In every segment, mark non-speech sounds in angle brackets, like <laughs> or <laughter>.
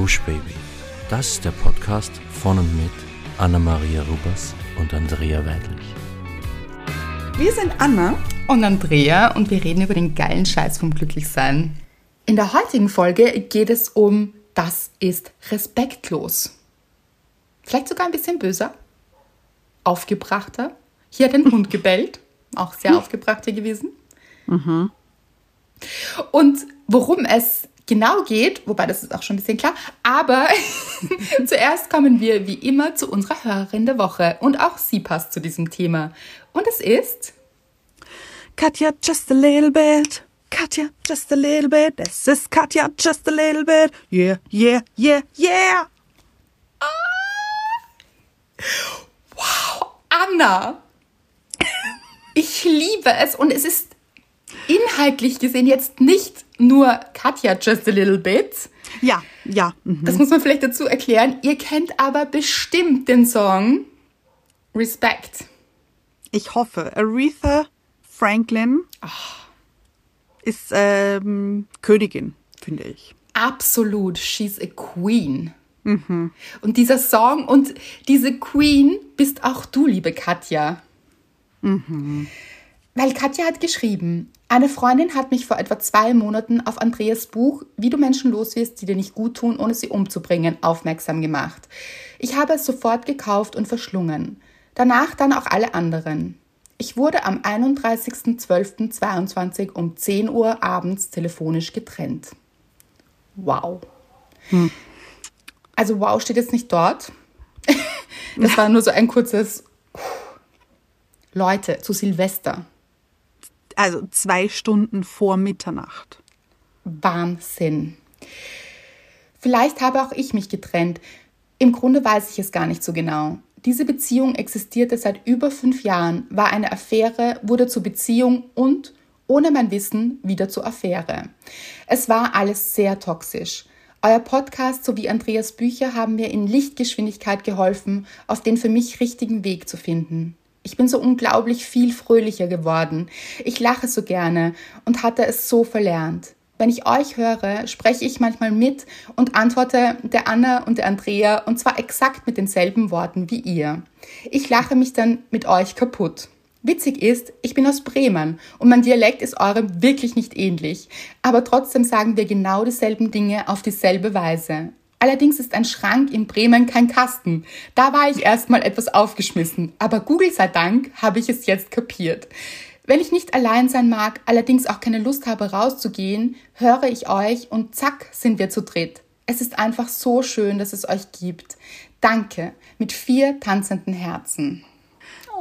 Gush Baby. Das ist der Podcast von und mit Anna-Maria Rubers und Andrea Weidlich. Wir sind Anna und Andrea und wir reden über den geilen Scheiß vom Glücklichsein. In der heutigen Folge geht es um Das ist respektlos. Vielleicht sogar ein bisschen böser, aufgebrachter. Hier hat ein Hund <laughs> gebellt, auch sehr <laughs> aufgebracht hier gewesen. Mhm. Und worum es genau geht, wobei das ist auch schon ein bisschen klar, aber <laughs> zuerst kommen wir wie immer zu unserer Hörerin der Woche und auch sie passt zu diesem Thema. Und es ist Katja, just a little bit. Katja, just a little bit. This is Katja, just a little bit. Yeah, yeah, yeah, yeah. Wow, Anna. Ich liebe es und es ist inhaltlich gesehen jetzt nicht nur Katja just a little bit. Ja, ja. Mhm. Das muss man vielleicht dazu erklären. Ihr kennt aber bestimmt den Song Respect. Ich hoffe. Aretha Franklin Ach. ist ähm, Königin, finde ich. Absolut. She's a queen. Mhm. Und dieser Song und diese Queen bist auch du, liebe Katja. Mhm. Weil Katja hat geschrieben, eine Freundin hat mich vor etwa zwei Monaten auf Andreas Buch Wie du Menschen loswirst, die dir nicht gut tun, ohne sie umzubringen, aufmerksam gemacht. Ich habe es sofort gekauft und verschlungen. Danach dann auch alle anderen. Ich wurde am 31.12.22 um 10 Uhr abends telefonisch getrennt. Wow. Hm. Also wow steht jetzt nicht dort. <laughs> Das war nur so ein kurzes Leute zu Silvester also zwei Stunden vor Mitternacht. Wahnsinn. Vielleicht habe auch ich mich getrennt. Im Grunde weiß ich es gar nicht so genau. Diese Beziehung existierte seit über fünf Jahren, war eine Affäre, wurde zur Beziehung und, ohne mein Wissen, wieder zur Affäre. Es war alles sehr toxisch. Euer Podcast sowie Andreas Bücher haben mir in Lichtgeschwindigkeit geholfen, auf den für mich richtigen Weg zu finden. Ich bin so unglaublich viel fröhlicher geworden. Ich lache so gerne und hatte es so verlernt. Wenn ich euch höre, spreche ich manchmal mit und antworte der Anna und der Andrea und zwar exakt mit denselben Worten wie ihr. Ich lache mich dann mit euch kaputt. Witzig ist, ich bin aus Bremen und mein Dialekt ist eurem wirklich nicht ähnlich, aber trotzdem sagen wir genau dieselben Dinge auf dieselbe Weise. Allerdings ist ein Schrank in Bremen kein Kasten. Da war ich erstmal etwas aufgeschmissen, aber Google sei Dank habe ich es jetzt kapiert. Wenn ich nicht allein sein mag, allerdings auch keine Lust habe rauszugehen, höre ich euch und zack sind wir zu dritt. Es ist einfach so schön, dass es euch gibt. Danke mit vier tanzenden Herzen.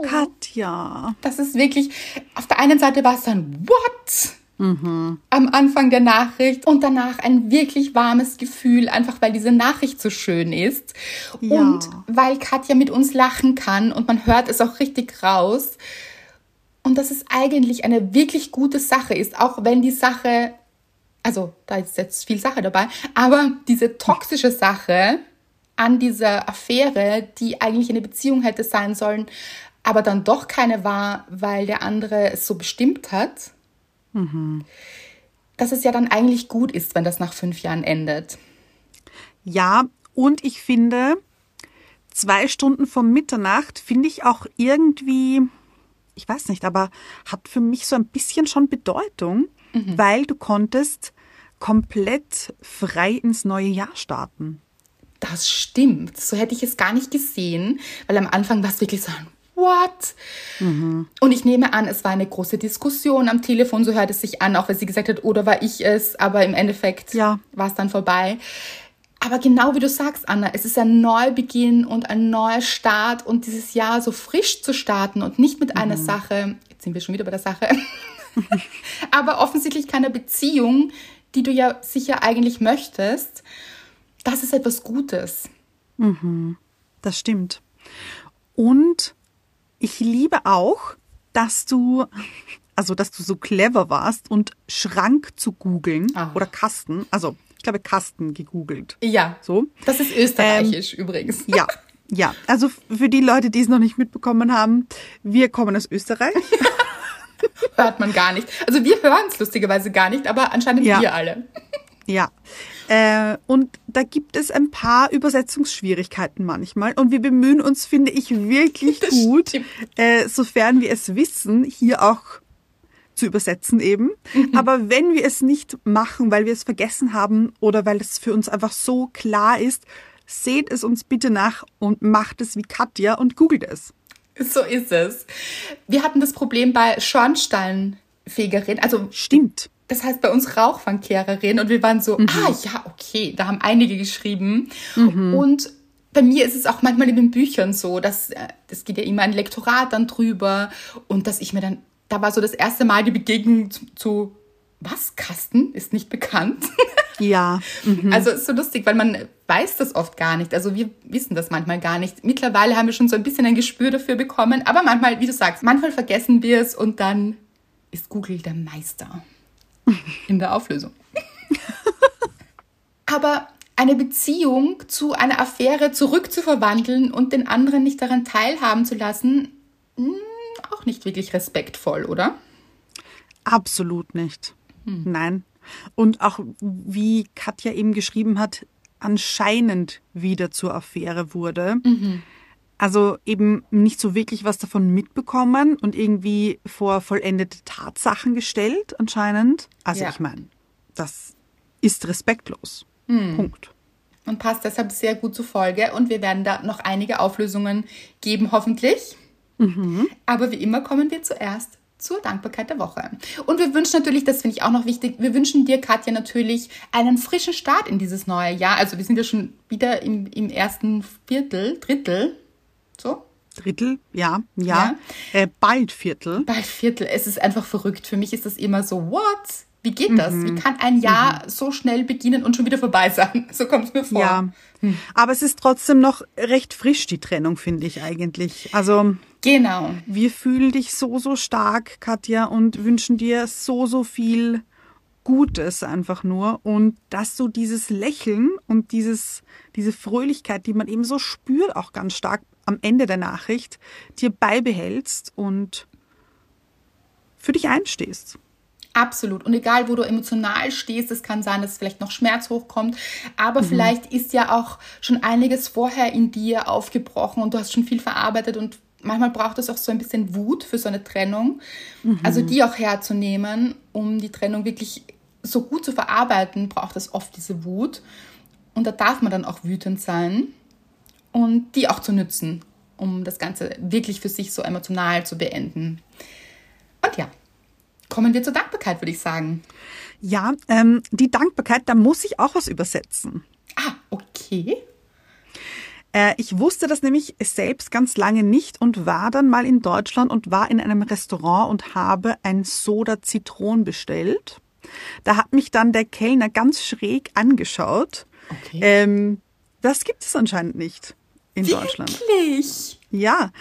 Katja. Das ist wirklich, auf der einen Seite war es dann, what? Mhm. am Anfang der Nachricht und danach ein wirklich warmes Gefühl, einfach weil diese Nachricht so schön ist ja. und weil Katja mit uns lachen kann und man hört es auch richtig raus. Und dass es eigentlich eine wirklich gute Sache ist, auch wenn die Sache, also da ist jetzt viel Sache dabei, aber diese toxische Sache an dieser Affäre, die eigentlich eine Beziehung hätte sein sollen, aber dann doch keine war, weil der andere es so bestimmt hat Mhm. Dass es ja dann eigentlich gut ist, wenn das nach fünf Jahren endet. Ja, und ich finde, zwei Stunden vor Mitternacht finde ich auch irgendwie, ich weiß nicht, aber hat für mich so ein bisschen schon Bedeutung, mhm. weil du konntest komplett frei ins neue Jahr starten. Das stimmt. So hätte ich es gar nicht gesehen, weil am Anfang war es wirklich so ein what? Mhm. Und ich nehme an, es war eine große Diskussion am Telefon, so hört es sich an, auch wenn sie gesagt hat, oder war ich es, aber im Endeffekt ja. war es dann vorbei. Aber genau wie du sagst, Anna, es ist ein Neubeginn und ein neuer Start und dieses Jahr so frisch zu starten und nicht mit mhm. einer Sache, jetzt sind wir schon wieder bei der Sache, <laughs> aber offensichtlich keine Beziehung, die du ja sicher eigentlich möchtest, das ist etwas Gutes. Mhm. Das stimmt. Und ich liebe auch, dass du, also dass du so clever warst und Schrank zu googeln ah. oder Kasten, also ich glaube Kasten gegoogelt. Ja. So. Das ist österreichisch ähm, übrigens. Ja. Ja, also für die Leute, die es noch nicht mitbekommen haben, wir kommen aus Österreich. <laughs> Hört man gar nicht. Also wir hören es lustigerweise gar nicht, aber anscheinend ja. wir alle. Ja, äh, und da gibt es ein paar Übersetzungsschwierigkeiten manchmal. Und wir bemühen uns, finde ich, wirklich Das gut, äh, sofern wir es wissen, hier auch zu übersetzen eben. Mhm. Aber wenn wir es nicht machen, weil wir es vergessen haben oder weil es für uns einfach so klar ist, seht es uns bitte nach und macht es wie Katja und googelt es. So ist es. Wir hatten das Problem bei Schornsteinfegerin, also Stimmt. Das heißt bei uns Rauchfangkehrerin und wir waren so, ah ja, okay, da haben einige geschrieben. Und bei mir ist es auch manchmal in den Büchern so, dass äh, das geht ja immer ein Lektorat dann drüber und dass ich mir dann, da war so das erste Mal die Begegnung zu, zu was? Kasten ist nicht bekannt. <laughs> Ja. Mhm. Also ist so lustig, weil man weiß das oft gar nicht. Also wir wissen das manchmal gar nicht. Mittlerweile haben wir schon so ein bisschen ein Gespür dafür bekommen, aber manchmal, wie du sagst, manchmal vergessen wir es und dann ist Google der Meister in der Auflösung. <laughs> aber eine Beziehung zu einer Affäre zurückzuverwandeln und den anderen nicht daran teilhaben zu lassen, hm, auch nicht wirklich respektvoll, oder? Absolut nicht. Nein. Und auch wie Katja eben geschrieben hat, anscheinend wieder zur Affäre wurde. Also eben nicht so wirklich was davon mitbekommen und irgendwie vor vollendete Tatsachen gestellt, anscheinend. Also Ja. ich meine, das ist respektlos. Punkt. und passt deshalb sehr gut zur Folge. Und wir werden da noch einige Auflösungen geben, hoffentlich. Aber wie immer kommen wir zuerst zur Dankbarkeit der Woche. Und wir wünschen natürlich, das finde ich auch noch wichtig, wir wünschen dir, Katja, natürlich einen frischen Start in dieses neue Jahr. Also wir sind ja schon wieder im, im ersten Viertel, Drittel, Drittel, ja, ja. Äh, bald Viertel. bald Viertel. Es ist einfach verrückt. Für mich ist das immer so, what? Wie geht das? Wie kann ein Jahr so schnell beginnen und schon wieder vorbei sein? <laughs> So kommt es mir vor. Ja. Aber es ist trotzdem noch recht frisch, die Trennung, finde ich eigentlich. Also Genau. wir fühlen dich so, so stark, Katja, und wünschen dir so, so viel Gutes einfach nur. Und dass du dieses Lächeln und dieses, diese Fröhlichkeit, die man eben so spürt, auch ganz stark am Ende der Nachricht, dir beibehältst und für dich einstehst. Absolut. Und egal, wo du emotional stehst, es kann sein, dass vielleicht noch Schmerz hochkommt, aber vielleicht ist ja auch schon einiges vorher in dir aufgebrochen und du hast schon viel verarbeitet und manchmal braucht es auch so ein bisschen Wut für so eine Trennung. Also die auch herzunehmen, um die Trennung wirklich so gut zu verarbeiten, braucht es oft diese Wut. Und da darf man dann auch wütend sein und die auch zu nützen, um das Ganze wirklich für sich so emotional zu beenden. Und ja, kommen wir zur Dankbarkeit, würde ich sagen. Ja, ähm, die Dankbarkeit, da muss ich auch was übersetzen. Ah, okay. Äh, ich wusste das nämlich selbst ganz lange nicht und war dann mal in Deutschland und war in einem Restaurant und habe ein Soda Zitron bestellt. Da hat mich dann der Kellner ganz schräg angeschaut. Okay. Ähm, das gibt es anscheinend nicht in Deutschland. Wirklich? Ja,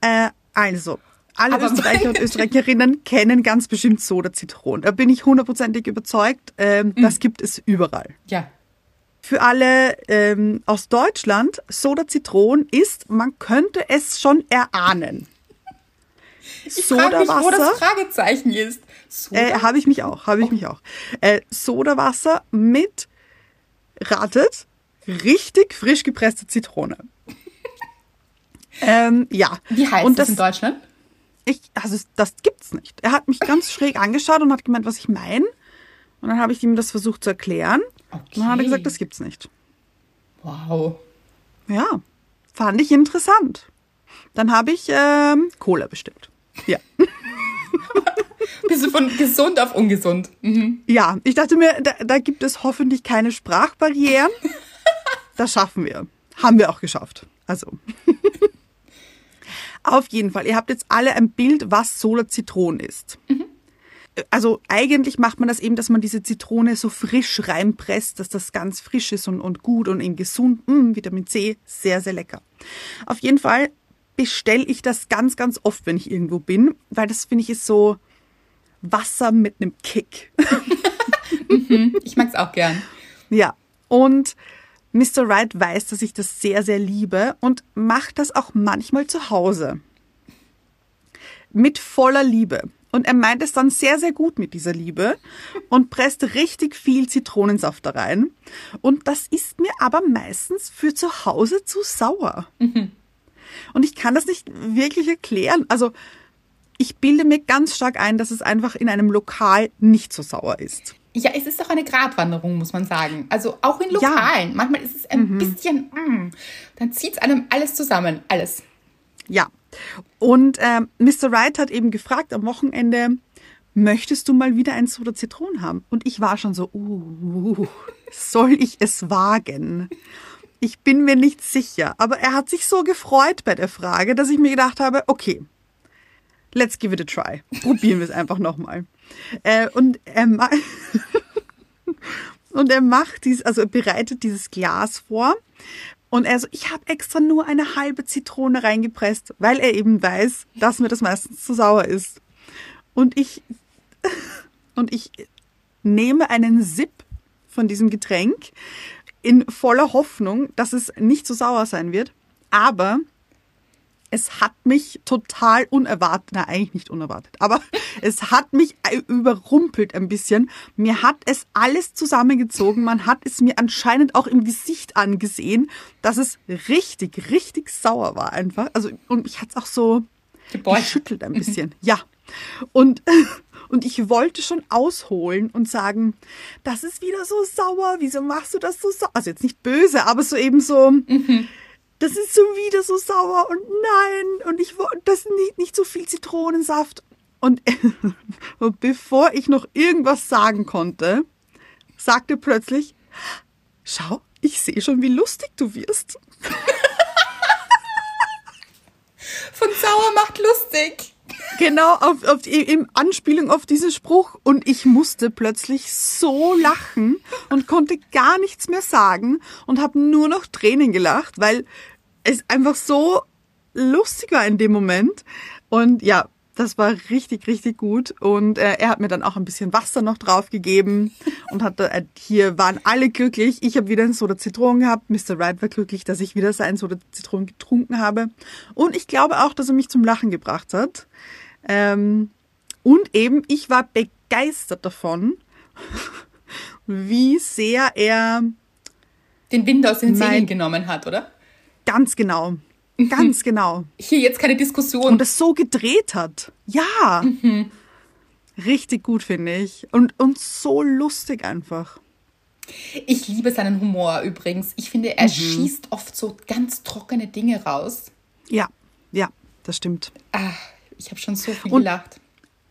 äh, also. Alle Aber Österreicher und <laughs> Österreicherinnen kennen ganz bestimmt Soda Zitron. Da bin ich hundertprozentig überzeugt. Ähm, Das gibt es überall. Ja. Für alle ähm, aus Deutschland, Soda Zitron ist, man könnte es schon erahnen. Ich frage mich, wo das Fragezeichen ist. Äh, habe ich mich auch, habe ich mich auch. Äh, Sodawasser mit, ratet, richtig frisch gepresste Zitrone. Ähm, ja. Wie heißt Und das in Deutschland? ich, also das gibt's nicht. Er hat mich ganz schräg angeschaut und hat gemeint, was ich meine. Und dann habe ich ihm das versucht zu erklären. Und dann hat er Okay. gesagt, das gibt's nicht. Wow. Ja, fand ich interessant. Dann habe ich ähm, Cola bestellt. Ja. <laughs> Bist du von gesund auf ungesund? Mhm. Ja, ich dachte mir, da, da gibt es hoffentlich keine Sprachbarrieren. <laughs> Das schaffen wir. Haben wir auch geschafft. Also. Auf jeden Fall. Ihr habt jetzt alle ein Bild, was Solar Zitron ist. Also eigentlich macht man das eben, dass man diese Zitrone so frisch reinpresst, dass das ganz frisch ist und, und gut und eben gesund. Mm, Vitamin C, sehr, sehr lecker. Auf jeden Fall bestelle ich das ganz, ganz oft, wenn ich irgendwo bin, weil das finde ich ist so Wasser mit einem Kick. <laughs> Ich mag es auch gern. Ja, und Mr. Wright weiß, dass ich das sehr, sehr liebe und macht das auch manchmal zu Hause. Mit voller Liebe. Und er meint es dann sehr, sehr gut mit dieser Liebe und presst richtig viel Zitronensaft da rein. Und das ist mir aber meistens für zu Hause zu sauer. Und ich kann das nicht wirklich erklären. Also ich bilde mir ganz stark ein, dass es einfach in einem Lokal nicht so sauer ist. Ja, es ist doch eine Gratwanderung, muss man sagen. Also auch in Lokalen. Ja. Manchmal ist es ein mhm. bisschen, mm, dann zieht es einem alles zusammen, alles. Ja. Und äh, Mr. Wright hat eben gefragt am Wochenende, möchtest du mal wieder ein Soda Zitronen haben? Und ich war schon so, uh, soll ich es wagen? Ich bin mir nicht sicher. Aber er hat sich so gefreut bei der Frage, dass ich mir gedacht habe, okay, let's give it a try. Probieren wir es einfach nochmal. Äh, und er <laughs> und er macht dies, also er bereitet dieses Glas vor. Und er so, ich habe extra nur eine halbe Zitrone reingepresst, weil er eben weiß, dass mir das meistens zu sauer ist. Und ich, <laughs> und ich nehme einen Sip von diesem Getränk in voller Hoffnung, dass es nicht so sauer sein wird. Aber es hat mich total unerwartet, na eigentlich nicht unerwartet, aber <laughs> es hat mich überrumpelt ein bisschen. Mir hat es alles zusammengezogen. Man hat es mir anscheinend auch im Gesicht angesehen, dass es richtig, richtig sauer war einfach. Also und mich hat es auch so Gebeugt. geschüttelt ein bisschen. ja. Und <laughs> und ich wollte schon ausholen und sagen, das ist wieder so sauer. Wieso machst du das so sauer? Also jetzt nicht böse, aber so eben so. Mhm das ist so wieder so sauer und nein, und ich wollte das nicht, nicht so viel Zitronensaft. Und, <laughs> und bevor ich noch irgendwas sagen konnte, sagte plötzlich, schau, ich sehe schon, wie lustig du wirst. <laughs> Von sauer macht lustig. Genau, auf, auf in Anspielung auf diesen Spruch. Und ich musste plötzlich so lachen und konnte gar nichts mehr sagen und habe nur noch Tränen gelacht, weil es einfach so lustig war in dem Moment. Und ja, das war richtig, richtig gut. Und äh, er hat mir dann auch ein bisschen Wasser noch drauf gegeben und hat äh, hier waren alle glücklich. Ich habe wieder ein Soda Zitronen gehabt. Mr. Wright war glücklich, dass ich wieder sein Soda Zitronen getrunken habe. Und ich glaube auch, dass er mich zum Lachen gebracht hat. Ähm, und eben, ich war begeistert davon, <laughs> wie sehr er den Wind aus den Segeln genommen hat, oder? Ganz genau. Ganz <laughs> genau. Hier jetzt keine Diskussion. Und es so gedreht hat. Ja. Mhm. Richtig gut, finde ich. Und, und so lustig einfach. Ich liebe seinen Humor übrigens. Ich finde, er mhm. schießt oft so ganz trockene Dinge raus. Ja, ja, das stimmt. Ach, ich habe schon so viel und gelacht.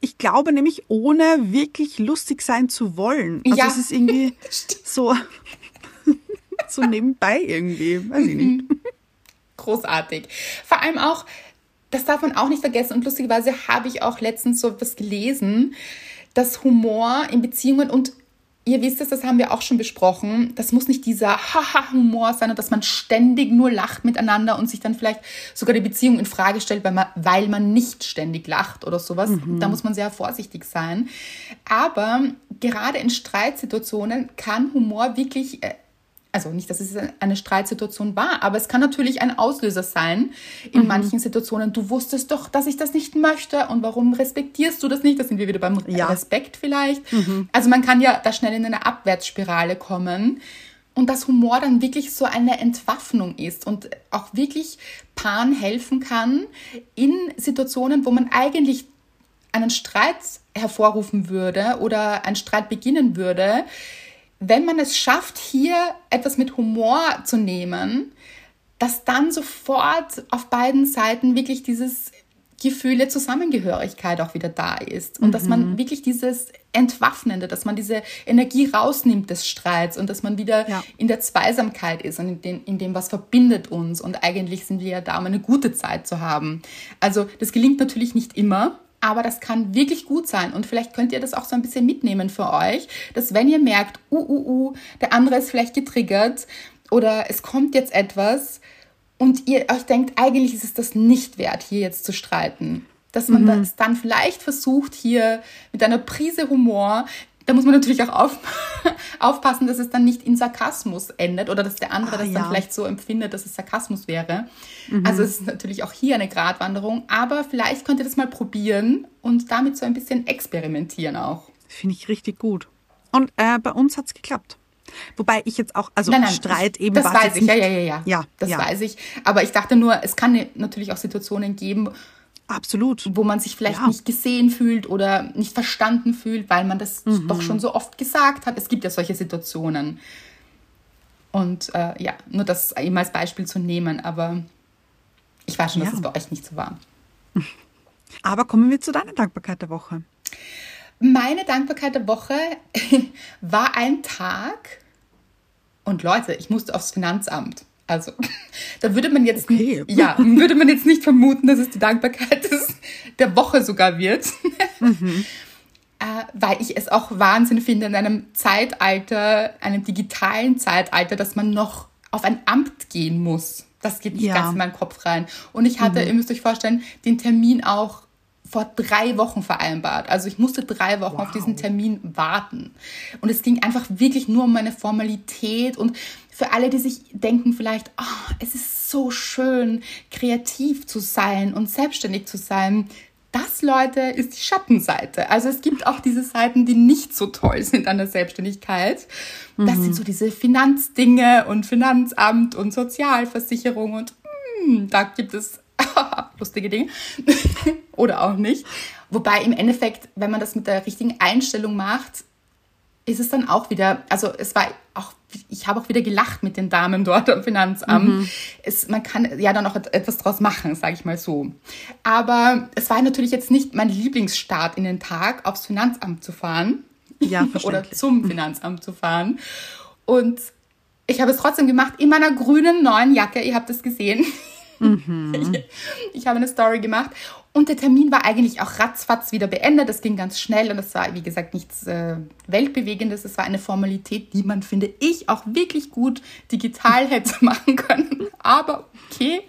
Ich glaube nämlich, ohne wirklich lustig sein zu wollen. Also ja. es ist irgendwie <laughs> so, <laughs> so nebenbei irgendwie. Weiß ich nicht. Mhm großartig. Vor allem auch, das darf man auch nicht vergessen und lustigerweise habe ich auch letztens so etwas gelesen, dass Humor in Beziehungen und Ihr wisst es, das haben wir auch schon besprochen. Das muss nicht dieser Haha-Humor sein, dass man ständig nur lacht miteinander und sich dann vielleicht sogar die Beziehung in Frage stellt, weil man, weil man nicht ständig lacht oder sowas. Mhm. Da muss man sehr vorsichtig sein. Aber gerade in Streitsituationen kann Humor wirklich äh, also nicht, dass es eine Streitsituation war, aber es kann natürlich ein Auslöser sein in mhm. manchen Situationen. Du wusstest doch, dass ich das nicht möchte und warum respektierst du das nicht? Da sind wir wieder beim ja. Respekt vielleicht. Mhm. Also man kann ja da schnell in eine Abwärtsspirale kommen und dass Humor dann wirklich so eine Entwaffnung ist und auch wirklich Paaren helfen kann in Situationen, wo man eigentlich einen Streit hervorrufen würde oder ein Streit beginnen würde, wenn man es schafft, hier etwas mit Humor zu nehmen, dass dann sofort auf beiden Seiten wirklich dieses Gefühl der Zusammengehörigkeit auch wieder da ist und mhm. dass man mhm. wirklich dieses Entwaffnende, dass man diese Energie rausnimmt des Streits und dass man wieder ja. in der Zweisamkeit ist und in dem, in dem, was verbindet uns und eigentlich sind wir ja da, um eine gute Zeit zu haben. Also das gelingt natürlich nicht immer, aber das kann wirklich gut sein. Und vielleicht könnt ihr das auch so ein bisschen mitnehmen für euch, dass wenn ihr merkt, uh, uh, uh, der andere ist vielleicht getriggert oder es kommt jetzt etwas und ihr euch denkt, eigentlich ist es das nicht wert, hier jetzt zu streiten. Dass man mhm. das dann vielleicht versucht, hier mit einer Prise Humor da muss man natürlich auch auf, <laughs> aufpassen, dass es dann nicht in Sarkasmus endet oder dass der andere Ah, das ja. dann vielleicht so empfindet, dass es Sarkasmus wäre. Also es ist natürlich auch hier eine Gratwanderung, aber vielleicht könnt ihr das mal probieren und damit so ein bisschen experimentieren auch. Finde ich richtig gut. Und äh, bei uns hat's geklappt. Wobei ich jetzt auch, also Nein, nein, Streit eben Das weiß ich, ja, ja, ja, ja. Ja, das ja. weiß ich. Aber ich dachte nur, es kann natürlich auch Situationen geben, Absolut. wo man sich vielleicht Ja. nicht gesehen fühlt oder nicht verstanden fühlt, weil man das Mhm. doch schon so oft gesagt hat. Es gibt ja solche Situationen. Und äh, ja, nur das eben als Beispiel zu nehmen, aber ich weiß schon, dass Ja. es bei euch nicht so war. <laughs> Aber kommen wir zu deiner Dankbarkeit der Woche. Meine Dankbarkeit der Woche <laughs> war ein Tag und Leute, ich musste aufs Finanzamt. Also, <laughs> da würde man jetzt, Okay. ja, <laughs> würde man jetzt nicht vermuten, dass es die Dankbarkeit <laughs> des, der Woche sogar wird. äh, weil ich es auch Wahnsinn finde, in einem Zeitalter, einem digitalen Zeitalter, dass man noch auf ein Amt gehen muss. Das geht nicht Ja. ganz in meinen Kopf rein. Und ich hatte, ihr müsst euch vorstellen, den Termin auch vor drei Wochen vereinbart. Also ich musste drei Wochen auf diesen Termin warten. Und es ging einfach wirklich nur um meine Formalität. Und für alle, die sich denken vielleicht, ah, es ist so schön, kreativ zu sein und selbstständig zu sein. Das, Leute, ist die Schattenseite. Also es gibt auch diese Seiten, die nicht so toll sind an der Selbstständigkeit. Das sind so diese Finanzdinge und Finanzamt und Sozialversicherung und hm, da gibt es <laughs> lustige Dinge <laughs> oder auch nicht. Wobei im Endeffekt, wenn man das mit der richtigen Einstellung macht, ist es dann auch wieder, also es war auch, ich habe auch wieder gelacht mit den Damen dort am Finanzamt. Es, man kann ja dann auch et- etwas draus machen, sage ich mal so. Aber es war natürlich jetzt nicht mein Lieblingsstart in den Tag, aufs Finanzamt zu fahren Ja, <laughs> oder zum Finanzamt zu fahren. Und ich habe es trotzdem gemacht in meiner grünen neuen Jacke. Ihr habt es gesehen. <laughs> Ich habe eine Story gemacht und der Termin war eigentlich auch ratzfatz wieder beendet. Das ging ganz schnell und es war, wie gesagt, nichts äh, Weltbewegendes. Es war eine Formalität, die man, finde ich, auch wirklich gut digital <laughs> hätte machen können. Aber okay.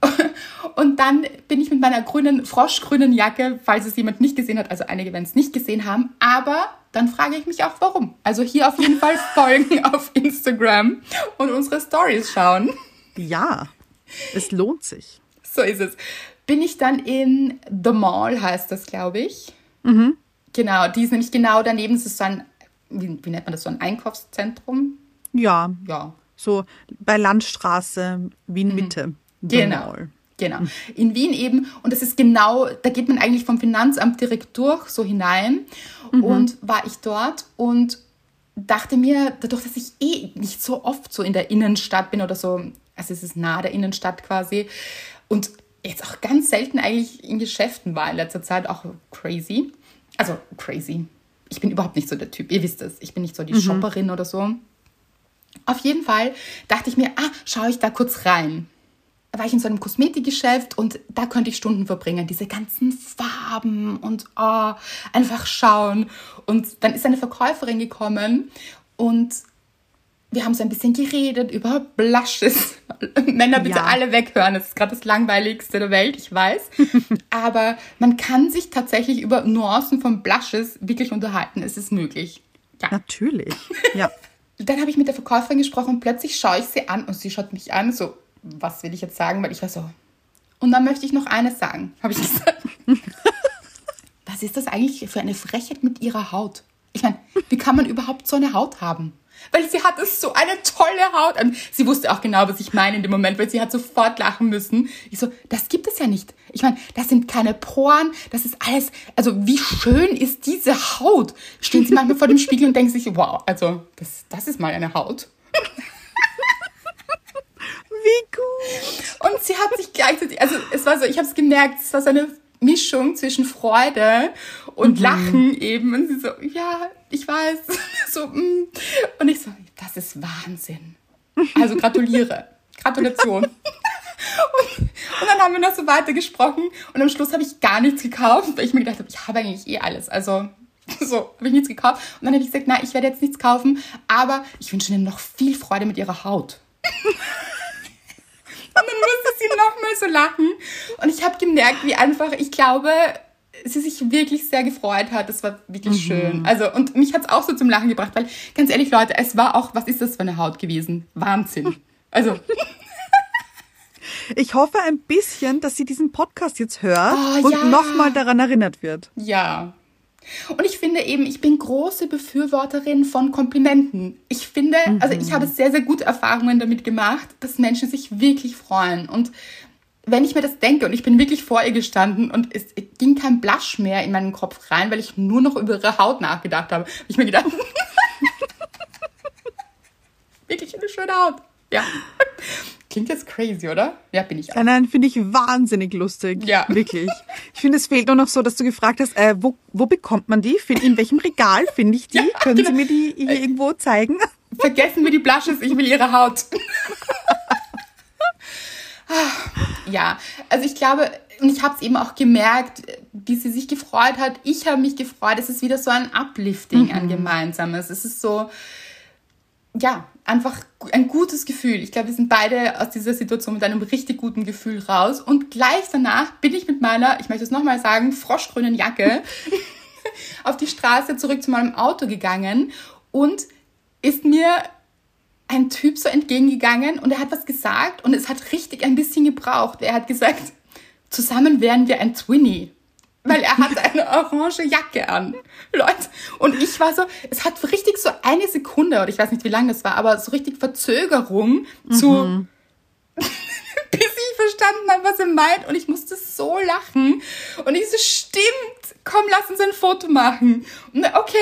<laughs> Und dann bin ich mit meiner grünen, froschgrünen Jacke, falls es jemand nicht gesehen hat, also einige werden es nicht gesehen haben, aber dann frage ich mich auch, warum. Also hier auf jeden Fall folgen auf Instagram und unsere Stories schauen. Ja, es lohnt sich. So ist es. Bin ich dann in The Mall, heißt das, glaube ich. Genau, die ist nämlich genau daneben. Es ist so ein, wie, wie nennt man das, so ein Einkaufszentrum? Ja, Ja, so bei Landstraße, Wien-Mitte. The Genau. Mall. Genau. In Wien eben. Und das ist genau, da geht man eigentlich vom Finanzamt direkt durch, so hinein. Und war ich dort und dachte mir, dadurch, dass ich eh nicht so oft so in der Innenstadt bin oder so, also es ist nah der Innenstadt quasi. Und jetzt auch ganz selten eigentlich in Geschäften war in letzter Zeit, auch crazy. Also crazy. Ich bin überhaupt nicht so der Typ, ihr wisst es. Ich bin nicht so die Shopperin oder so. Auf jeden Fall dachte ich mir, ah, schaue ich da kurz rein. Da war ich in so einem Kosmetikgeschäft und da könnte ich Stunden verbringen. Diese ganzen Farben und oh, einfach schauen. Und dann ist eine Verkäuferin gekommen und wir haben so ein bisschen geredet über Blushes. <laughs> Männer, bitte Ja. alle weghören. Das ist gerade das Langweiligste der Welt, ich weiß. <laughs> Aber man kann sich tatsächlich über Nuancen von Blushes wirklich unterhalten. Es ist möglich. Ja. Natürlich. <laughs> Ja. Dann habe ich mit der Verkäuferin gesprochen und plötzlich schaue ich sie an und sie schaut mich an, so, was will ich jetzt sagen? Weil ich war so. Und dann möchte ich noch eines sagen, habe ich gesagt. was ist das eigentlich für eine Frechheit mit ihrer Haut? Ich meine, wie kann man überhaupt so eine Haut haben? Weil sie hat es so eine tolle Haut. Und sie wusste auch genau, was ich meine in dem Moment, weil sie hat sofort lachen müssen. Ich so, das gibt es ja nicht. Ich meine, das sind keine Poren, das ist alles, also wie schön ist diese Haut? Stehen sie manchmal vor dem Spiegel und denken sich, wow, also das, das ist mal eine Haut. Wie gut. Und sie hat sich gleichzeitig, also es war so, ich habe es gemerkt, es war so eine Mischung zwischen Freude und Lachen eben. Und sie so, ja, ich weiß. <laughs> So, mm. Und ich so, das ist Wahnsinn. Also gratuliere. <laughs> Gratulation. Und, und dann haben wir noch so weiter gesprochen und am Schluss habe ich gar nichts gekauft, weil ich mir gedacht habe, ich habe eigentlich eh alles. Also <laughs> so, habe ich nichts gekauft. Und dann habe ich gesagt, na, ich werde jetzt nichts kaufen, aber ich wünsche Ihnen noch viel Freude mit Ihrer Haut. Und dann musste sie nochmal so lachen. Und ich habe gemerkt, wie einfach, ich glaube, sie sich wirklich sehr gefreut hat. Das war wirklich mhm. schön. Also, und mich hat es auch so zum Lachen gebracht, weil, ganz ehrlich, Leute, es war auch, was ist das für eine Haut gewesen? Wahnsinn. Also. Ich hoffe ein bisschen, dass sie diesen Podcast jetzt hört oh, und ja. nochmal daran erinnert wird. Ja. Und ich finde eben, ich bin große Befürworterin von Komplimenten. Ich finde, mhm. also ich habe sehr, sehr gute Erfahrungen damit gemacht, dass Menschen sich wirklich freuen. Und wenn ich mir das denke und ich bin wirklich vor ihr gestanden und es ging kein Blush mehr in meinen Kopf rein, weil ich nur noch über ihre Haut nachgedacht habe, habe ich mir gedacht, <laughs> wirklich eine schöne Haut. Ja. Klingt jetzt crazy, oder? Ja, bin ich auch. Nein, nein, finde ich wahnsinnig lustig. Ja. <laughs> Wirklich. Ich finde, es fehlt nur noch so, dass du gefragt hast, äh, wo, wo bekommt man die? In welchem Regal finde ich die? <laughs> Ja, Können genau. Sie mir die hier irgendwo zeigen? <laughs> Vergessen wir die Blushes, ich will ihre Haut. ja, also ich glaube, und ich habe es eben auch gemerkt, wie sie sich gefreut hat. Ich habe mich gefreut. Es ist wieder so ein Uplifting, mhm. ein gemeinsames. Es ist so, ja, einfach ein gutes Gefühl. Ich glaube, wir sind beide aus dieser Situation mit einem richtig guten Gefühl raus. Und gleich danach bin ich mit meiner, ich möchte es nochmal sagen, froschgrünen Jacke <laughs> auf die Straße zurück zu meinem Auto gegangen und ist mir ein Typ so entgegengegangen und er hat was gesagt und es hat richtig ein bisschen gebraucht. Er hat gesagt, zusammen wären wir ein Twinny weil er hat eine orange Jacke an. Leute. Und ich war so, es hat richtig so eine Sekunde, oder ich weiß nicht, wie lange das war, aber so richtig Verzögerung zu, mhm. <laughs> bis ich verstanden habe, was er meint. Und ich musste so lachen. Und ich so, stimmt, komm, lass uns ein Foto machen. Und okay.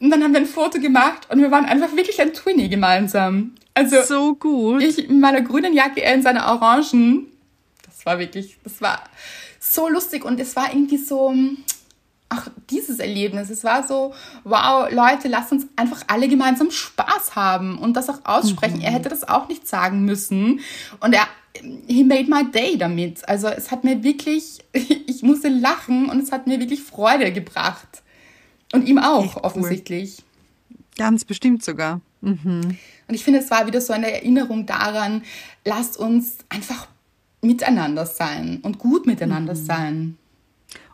Und dann haben wir ein Foto gemacht und wir waren einfach wirklich ein Twinny gemeinsam. Also, so gut. Ich in meiner grünen Jacke, er in seiner orangen. Das war wirklich, das war, so lustig und es war irgendwie so, ach, dieses Erlebnis. Es war so, wow, Leute, lasst uns einfach alle gemeinsam Spaß haben und das auch aussprechen. Mhm. Er hätte das auch nicht sagen müssen. Und er, he made my day damit. Also es hat mir wirklich, <laughs> ich musste lachen und es hat mir wirklich Freude gebracht. Und ihm auch, Echt offensichtlich. Cool. Ganz bestimmt sogar. Mhm. Und ich finde, es war wieder so eine Erinnerung daran, lasst uns einfach miteinander sein und gut miteinander mhm. sein.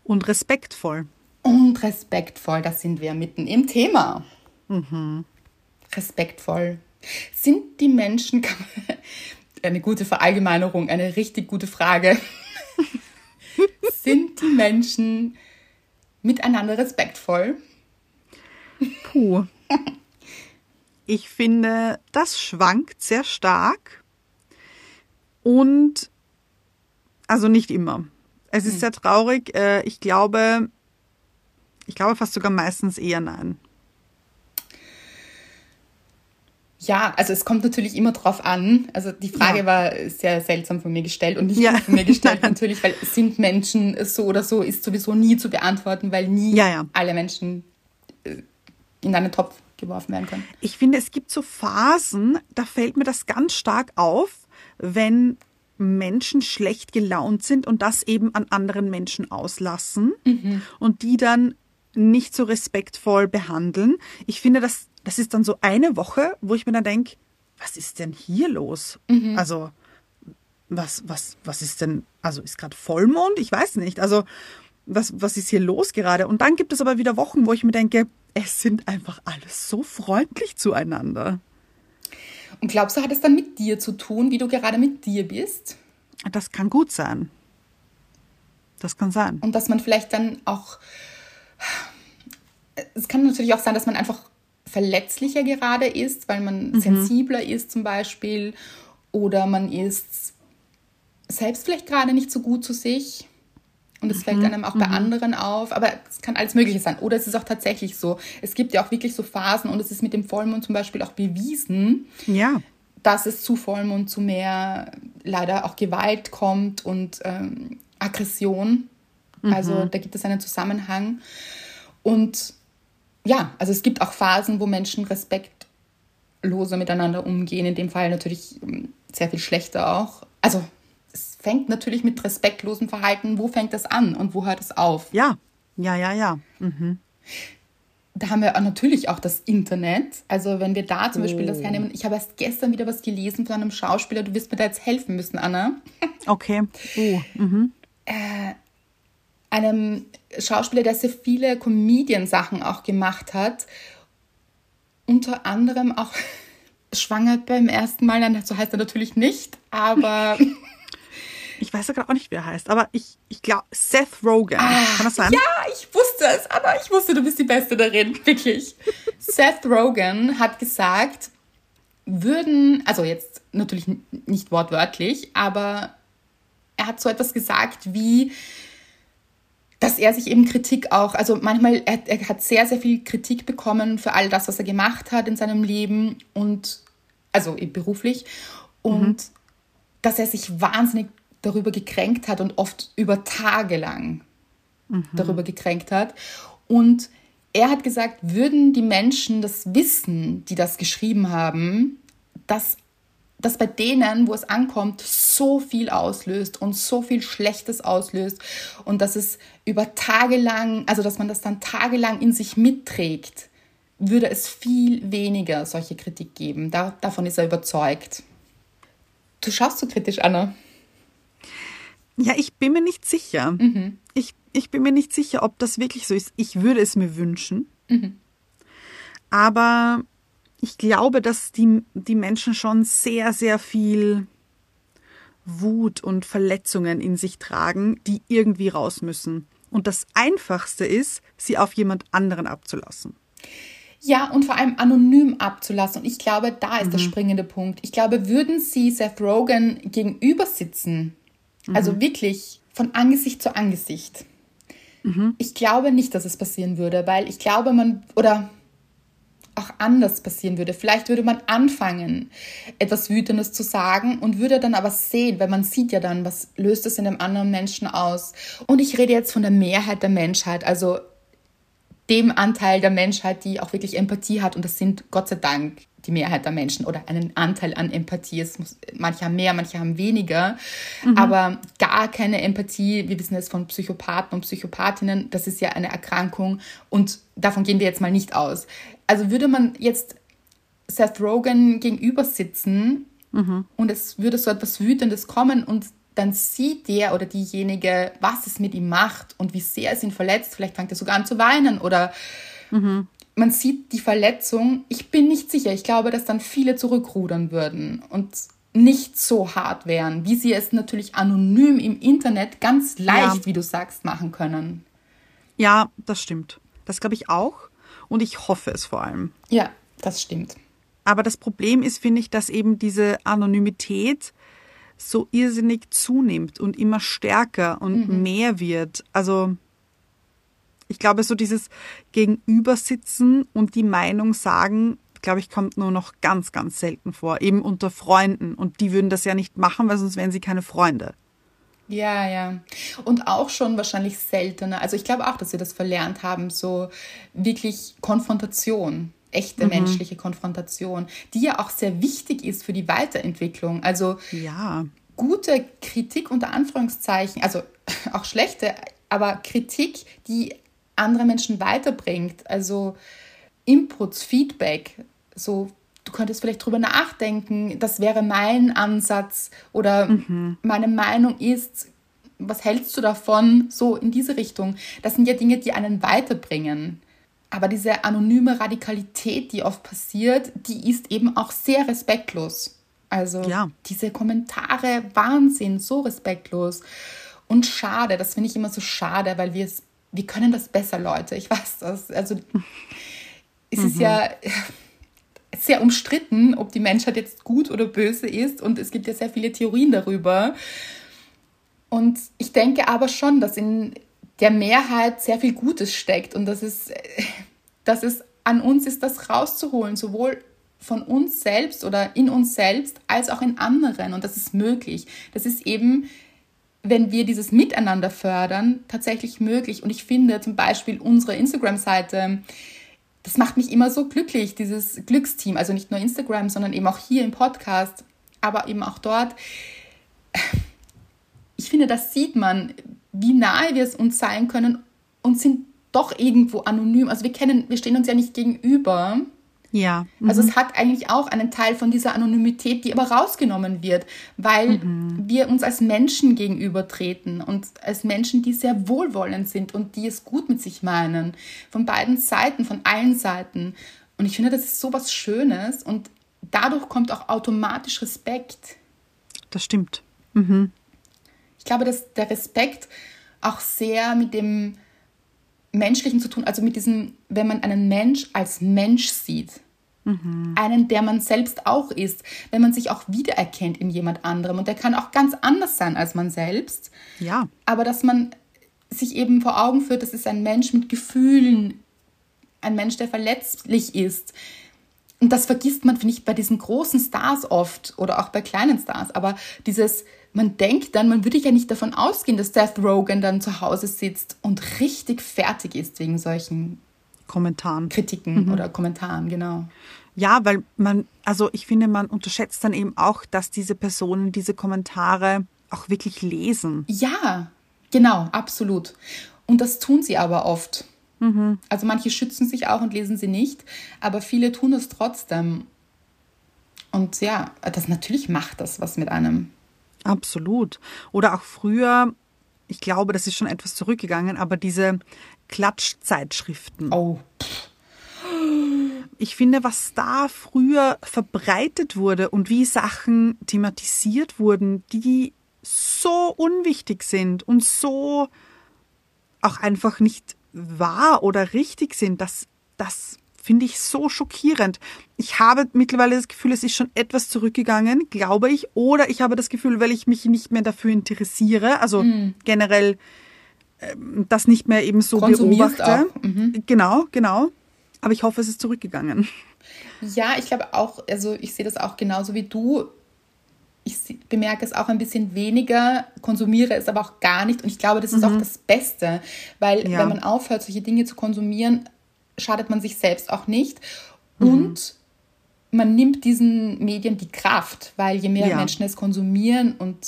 Und respektvoll. Und respektvoll, da sind wir mitten im Thema. Mhm. Respektvoll. Sind die Menschen, <laughs> eine gute Verallgemeinerung, eine richtig gute Frage. <laughs> sind die Menschen miteinander respektvoll? Puh. Ich finde, das schwankt sehr stark. Und also nicht immer. Es ist hm. sehr traurig. Äh, ich glaube, ich glaube fast sogar meistens eher nein. Ja, also es kommt natürlich immer drauf an. Also die Frage ja. war sehr seltsam von mir gestellt und nicht ja. von mir gestellt <laughs> natürlich, weil sind Menschen so oder so, ist sowieso nie zu beantworten, weil nie ja, alle Menschen äh, in einen Topf geworfen werden können. Ich finde, es gibt so Phasen, da fällt mir das ganz stark auf, wenn Menschen schlecht gelaunt sind und das eben an anderen Menschen auslassen mhm. und die dann nicht so respektvoll behandeln. Ich finde, das, das ist dann so eine Woche, wo ich mir dann denke, was ist denn hier los? Mhm. Also, was, was, was ist denn, also ist gerade Vollmond? Ich weiß nicht. Also, was, was ist hier los gerade? Und dann gibt es aber wieder Wochen, wo ich mir denke, es sind einfach alles so freundlich zueinander. Und glaubst du, hat es dann mit dir zu tun, wie du gerade mit dir bist? Das kann gut sein. Das kann sein. Und dass man vielleicht dann auch. Es kann natürlich auch sein, dass man einfach verletzlicher gerade ist, weil man mhm. sensibler ist zum Beispiel. Oder man ist selbst vielleicht gerade nicht so gut zu sich. Und es mhm. fällt einem auch bei mhm. anderen auf. Aber es kann alles Mögliche sein. Oder es ist auch tatsächlich so. Es gibt ja auch wirklich so Phasen und es ist mit dem Vollmond zum Beispiel auch bewiesen, ja. dass es zu Vollmond zu mehr leider auch Gewalt kommt und ähm, Aggression. Mhm. Also da gibt es einen Zusammenhang. Und ja, also es gibt auch Phasen, wo Menschen respektloser miteinander umgehen. In dem Fall natürlich ähm, sehr viel schlechter auch. Also fängt natürlich mit respektlosem Verhalten, wo fängt das an und wo hört es auf? Ja, ja, ja, ja. Mhm. Da haben wir natürlich auch das Internet. Also wenn wir da zum oh. Beispiel das oh. hernehmen, ich habe erst gestern wieder was gelesen von einem Schauspieler, du wirst mir da jetzt helfen müssen, Anna. <laughs> Okay. Oh. Mhm. Äh, einem Schauspieler, der sehr viele Comedian-Sachen auch gemacht hat. Unter anderem auch <laughs> schwanger beim ersten Mal, nein, so heißt er natürlich nicht, aber. <laughs> Ich weiß ja gerade auch nicht, wie er heißt, aber ich, ich glaube, Seth Rogen. Ah, Kann das sein? Ja, ich wusste es, aber ich wusste, du bist die Beste darin, <laughs> wirklich. Seth Rogen hat gesagt, würden, also jetzt natürlich nicht wortwörtlich, aber er hat so etwas gesagt wie, dass er sich eben Kritik auch, also manchmal, er, er, hat sehr, sehr viel Kritik bekommen für all das, was er gemacht hat in seinem Leben und, also beruflich, und mhm. dass er sich wahnsinnig darüber gekränkt hat und oft über Tage lang mhm. darüber gekränkt hat. Und er hat gesagt, würden die Menschen das wissen, die das geschrieben haben, dass dass bei denen, wo es ankommt, so viel auslöst und so viel Schlechtes auslöst und dass es über Tage lang, also dass man das dann tagelang in sich mitträgt, würde es viel weniger solche Kritik geben. Da, davon ist er überzeugt. Du schaust so kritisch, Anna. Ja, ich bin mir nicht sicher. Mhm. Ich, ich bin mir nicht sicher, ob das wirklich so ist. Ich würde es mir wünschen. Mhm. Aber ich glaube, dass die, die Menschen schon sehr, sehr viel Wut und Verletzungen in sich tragen, die irgendwie raus müssen. Und das Einfachste ist, sie auf jemand anderen abzulassen. Ja, und vor allem anonym abzulassen. Und ich glaube, da ist mhm. der springende Punkt. Ich glaube, würden sie Seth Rogen gegenüber sitzen, mhm. also wirklich von Angesicht zu Angesicht, mhm. ich glaube nicht, dass es passieren würde, weil ich glaube, man, oder auch anders passieren würde. Vielleicht würde man anfangen, etwas Wütendes zu sagen und würde dann aber sehen, weil man sieht ja dann, was löst es in dem anderen Menschen aus. Und ich rede jetzt von der Mehrheit der Menschheit, also dem Anteil der Menschheit, die auch wirklich Empathie hat. Und das sind Gott sei Dank die Mehrheit der Menschen oder einen Anteil an Empathie. Es muss, manche haben mehr, manche haben weniger. Mhm. Aber gar keine Empathie. Wir wissen es von Psychopathen und Psychopathinnen. Das ist ja eine Erkrankung. Und davon gehen wir jetzt mal nicht aus also würde man jetzt Seth Rogen gegenüber sitzen mhm. und es würde so etwas Wütendes kommen und dann sieht der oder diejenige, was es mit ihm macht und wie sehr es ihn verletzt. Vielleicht fängt er sogar an zu weinen oder mhm. Man sieht die Verletzung. Ich bin nicht sicher. Ich glaube, dass dann viele zurückrudern würden und nicht so hart wären, wie sie es natürlich anonym im Internet ganz leicht, ja. wie du sagst, machen können. Ja, das stimmt. Das glaube ich auch und ich hoffe es vor allem. Ja, das stimmt. Aber das Problem ist, finde ich, dass eben diese Anonymität so irrsinnig zunimmt und immer stärker und mhm. mehr wird. Also ich glaube, so dieses Gegenübersitzen und die Meinung sagen, glaube ich, kommt nur noch ganz, ganz selten vor. Eben unter Freunden. Und die würden das ja nicht machen, weil sonst wären sie keine Freunde. Ja, ja. Und auch schon wahrscheinlich seltener. Also ich glaube auch, dass wir das verlernt haben, so wirklich Konfrontation, echte mhm. menschliche Konfrontation, die ja auch sehr wichtig ist für die Weiterentwicklung. Also ja. gute Kritik unter Anführungszeichen, also <laughs> auch schlechte, aber Kritik, die andere Menschen weiterbringt. Also Inputs, Feedback, so du könntest vielleicht drüber nachdenken, das wäre mein Ansatz oder mhm. meine Meinung ist, was hältst du davon? So in diese Richtung. Das sind ja Dinge, die einen weiterbringen. Aber diese anonyme Radikalität, die oft passiert, die ist eben auch sehr respektlos. Also ja. diese Kommentare, Wahnsinn, so respektlos. Und schade, das finde ich immer so schade, weil wir es, wir können das besser, Leute. Ich weiß das. Also es mhm. ist ja sehr umstritten, ob die Menschheit jetzt gut oder böse ist. Und es gibt ja sehr viele Theorien darüber. Und ich denke aber schon, dass in der Mehrheit sehr viel Gutes steckt und dass es, dass es an uns ist, das rauszuholen, sowohl von uns selbst oder in uns selbst als auch in anderen. Und das ist möglich. Das ist eben, wenn wir dieses Miteinander fördern, tatsächlich möglich. Und ich finde zum Beispiel unsere Instagram-Seite, das macht mich immer so glücklich, dieses Glücksteam. Also nicht nur Instagram, sondern eben auch hier im Podcast, aber eben auch dort. Ich finde, das sieht man, wie nahe wir es uns sein können und sind doch irgendwo anonym. Also wir kennen, wir stehen uns ja nicht gegenüber, Ja. Also es hat eigentlich auch einen Teil von dieser Anonymität, die aber rausgenommen wird, weil wir uns als Menschen gegenübertreten und als Menschen, die sehr wohlwollend sind und die es gut mit sich meinen. Von beiden Seiten, von allen Seiten. Und ich finde, das ist so was Schönes und dadurch kommt auch automatisch Respekt. Das stimmt. Ich glaube, dass der Respekt auch sehr mit dem Menschlichen zu tun, also mit diesem, wenn man einen Mensch als Mensch sieht. Einen, der man selbst auch ist, wenn man sich auch wiedererkennt in jemand anderem. Und der kann auch ganz anders sein als man selbst. Ja. Aber dass man sich eben vor Augen führt, das ist ein Mensch mit Gefühlen, ein Mensch, der verletzlich ist. Und das vergisst man, finde ich, bei diesen großen Stars oft oder auch bei kleinen Stars. Aber dieses, man denkt dann, man würde ja nicht davon ausgehen, dass Seth Rogen dann zu Hause sitzt und richtig fertig ist wegen solchen Kommentaren. Kritiken oder Kommentaren, genau. Ja, weil man, also ich finde, man unterschätzt dann eben auch, dass diese Personen diese Kommentare auch wirklich lesen. Ja, genau, absolut. Und das tun sie aber oft. Also manche schützen sich auch und lesen sie nicht, aber viele tun es trotzdem. Und ja, das natürlich macht das was mit einem. Absolut. Oder auch früher, ich glaube, das ist schon etwas zurückgegangen, aber diese Klatschzeitschriften. Oh, Ich finde, was da früher verbreitet wurde und wie Sachen thematisiert wurden, die so unwichtig sind und so auch einfach nicht wahr oder richtig sind, das, das finde ich so schockierend. Ich habe mittlerweile das Gefühl, es ist schon etwas zurückgegangen, glaube ich, oder ich habe das Gefühl, weil ich mich nicht mehr dafür interessiere, also generell ähm, das nicht mehr eben so beobachte. Mhm. Genau, genau. Aber ich hoffe, es ist zurückgegangen. Ja, ich glaube auch, also ich sehe das auch genauso wie du. Ich bemerke es auch ein bisschen weniger, konsumiere es aber auch gar nicht. Und ich glaube, das ist auch das Beste, weil Ja. wenn man aufhört, solche Dinge zu konsumieren, schadet man sich selbst auch nicht. Und man nimmt diesen Medien die Kraft, weil je mehr Ja. Menschen es konsumieren und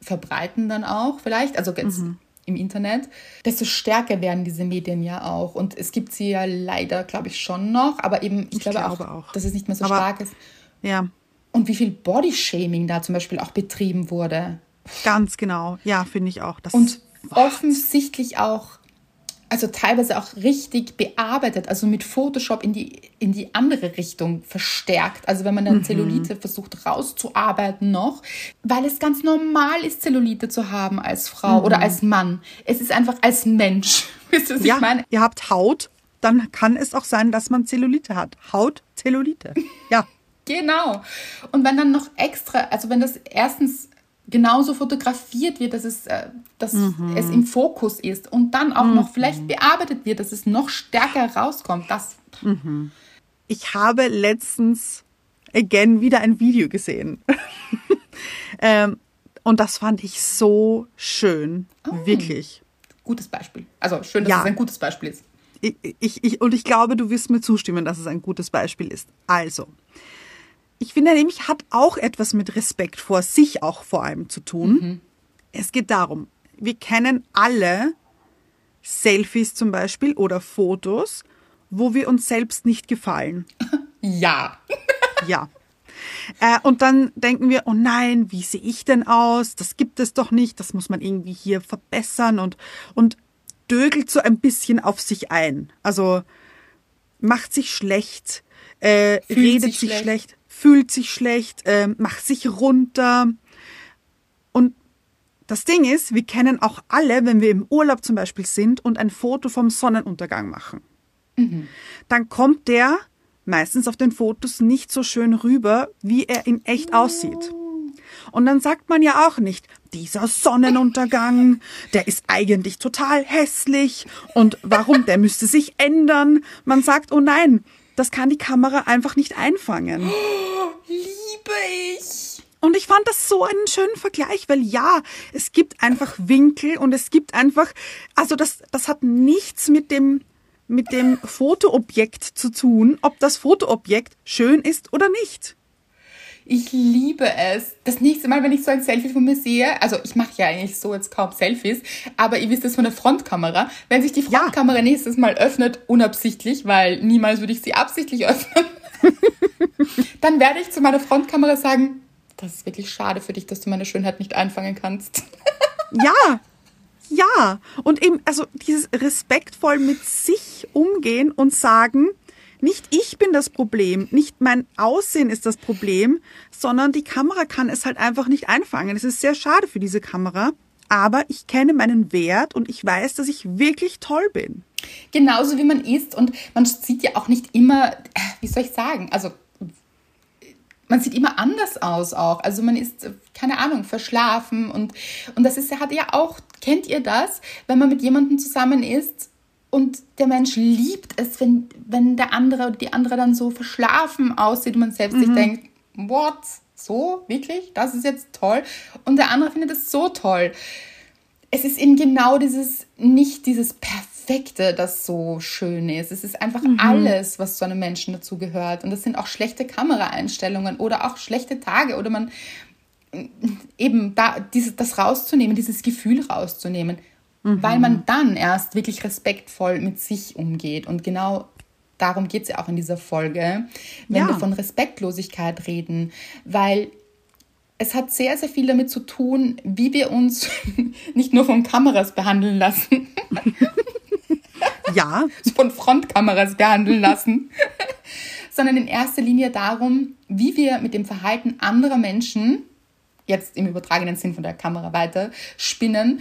verbreiten dann auch vielleicht, also jetzt im Internet, desto stärker werden diese Medien ja auch. Und es gibt sie ja leider, glaube ich, schon noch, aber eben, ich, Ich glaube, glaube auch, auch. dass es nicht mehr so Aber- stark ist. Ja, Und wie viel Bodyshaming da zum Beispiel auch betrieben wurde. ganz genau. Ja, finde ich auch. Das Und offensichtlich auch, also teilweise auch richtig bearbeitet, also mit Photoshop in die, in die andere Richtung verstärkt. Also wenn man dann Zellulite versucht rauszuarbeiten noch, weil es ganz normal ist, Zellulite zu haben als Frau oder als Mann. Es ist einfach als Mensch. <laughs> Wisst ihr, was ja, ich meine? ihr habt Haut, dann kann es auch sein, dass man Zellulite hat. Haut, Zellulite. <laughs> Ja, Genau. Und wenn dann noch extra, also wenn das erstens genauso fotografiert wird, dass es, äh, dass es im Fokus ist und dann auch noch vielleicht bearbeitet wird, dass es noch stärker rauskommt, das ich habe letztens again wieder ein Video gesehen. <laughs> ähm, und das fand ich so schön. Wirklich. gutes Beispiel. Also schön, dass Ja. es ein gutes Beispiel ist. Ich, ich, ich, und ich glaube, du wirst mir zustimmen, dass es ein gutes Beispiel ist. Also, ich finde nämlich, hat auch etwas mit Respekt vor sich auch vor allem zu tun. Es geht darum, wir kennen alle Selfies zum Beispiel oder Fotos, wo wir uns selbst nicht gefallen. <laughs> Ja. <laughs> Ja. Äh, und dann denken wir, oh nein, wie sehe ich denn aus? Das gibt es doch nicht, das muss man irgendwie hier verbessern und, und dögelt so ein bisschen auf sich ein. Also macht sich schlecht, äh, redet sich sich schlecht. schlecht. Fühlt sich schlecht, äh, macht sich runter. Und das Ding ist, wir kennen auch alle, wenn wir im Urlaub zum Beispiel sind und ein Foto vom Sonnenuntergang machen dann kommt der meistens auf den Fotos nicht so schön rüber, wie er in echt aussieht. Und dann sagt man ja auch nicht, dieser Sonnenuntergang, der ist eigentlich total hässlich und warum, der müsste sich ändern. Man sagt, oh nein, das kann die Kamera einfach nicht einfangen. <gasps> Liebe ich. Und ich fand das so einen schönen Vergleich, weil ja, es gibt einfach Winkel und es gibt einfach, also das, das hat nichts mit dem, mit dem Fotoobjekt zu tun, ob das Fotoobjekt schön ist oder nicht. Ich liebe es. Das nächste Mal, wenn ich so ein Selfie von mir sehe, also ich mache ja eigentlich so jetzt kaum Selfies, aber ihr wisst es von der Frontkamera. Wenn sich die Ja. Frontkamera nächstes Mal öffnet, unabsichtlich, weil niemals würde ich sie absichtlich öffnen, <laughs> dann werde ich zu meiner Frontkamera sagen, das ist wirklich schade für dich, dass du meine Schönheit nicht einfangen kannst. <laughs> Ja, ja. Und eben, also dieses respektvoll mit sich umgehen und sagen, nicht ich bin das Problem, nicht mein Aussehen ist das Problem, sondern die Kamera kann es halt einfach nicht einfangen. Es ist sehr schade für diese Kamera, aber ich kenne meinen Wert und ich weiß, dass ich wirklich toll bin. Genauso wie man ist und man sieht ja auch nicht immer, äh, wie soll ich sagen, also man sieht immer anders aus auch. Also man ist, keine Ahnung, verschlafen und, und das ist, hat ja auch, kennt ihr das, wenn man mit jemandem zusammen ist und der Mensch liebt es, wenn, wenn der andere oder die andere dann so verschlafen aussieht und man selbst mhm. sich denkt, what? So? Wirklich? Das ist jetzt toll? Und der andere findet es so toll. Es ist eben genau dieses, nicht dieses perfekte das so schön ist. Es ist einfach mhm. alles, was zu einem Menschen dazugehört. Und das sind auch schlechte Kameraeinstellungen oder auch schlechte Tage oder man eben da dieses, das rauszunehmen, dieses Gefühl rauszunehmen, mhm. weil man dann erst wirklich respektvoll mit sich umgeht. Und genau darum geht es ja auch in dieser Folge, wenn ja. wir von Respektlosigkeit reden, weil es hat sehr, sehr viel damit zu tun, wie wir uns <laughs> nicht nur von Kameras behandeln lassen, ja. <laughs> von Frontkameras behandeln lassen, <laughs> sondern in erster Linie darum, wie wir mit dem Verhalten anderer Menschen, jetzt im übertragenen Sinn von der Kamera weiter, spinnen,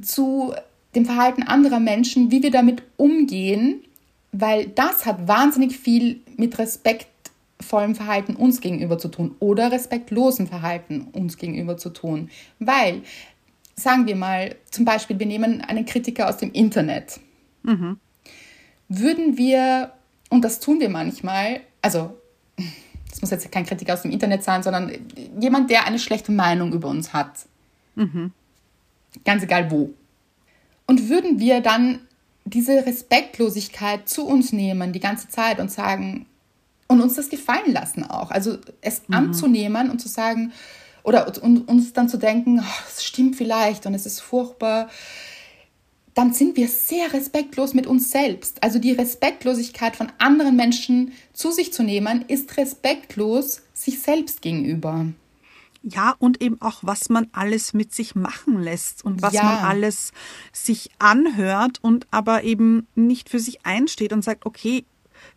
zu dem Verhalten anderer Menschen, wie wir damit umgehen, weil das hat wahnsinnig viel mit respektvollem Verhalten uns gegenüber zu tun oder respektlosem Verhalten uns gegenüber zu tun. Weil, sagen wir mal, zum Beispiel, wir nehmen einen Kritiker aus dem Internet. Mhm würden wir, und das tun wir manchmal, also das muss jetzt kein Kritiker aus dem Internet sein, sondern jemand, der eine schlechte Meinung über uns hat. Mhm. Ganz egal wo. Und würden wir dann diese Respektlosigkeit zu uns nehmen die ganze Zeit und sagen, und uns das gefallen lassen auch. Also es mhm. anzunehmen und zu sagen, oder und uns dann zu denken, oh, das stimmt vielleicht und es ist furchtbar dann sind wir sehr respektlos mit uns selbst. Also die Respektlosigkeit von anderen Menschen zu sich zu nehmen, ist respektlos sich selbst gegenüber. Ja, und eben auch, was man alles mit sich machen lässt und was ja. man alles sich anhört und aber eben nicht für sich einsteht und sagt, okay,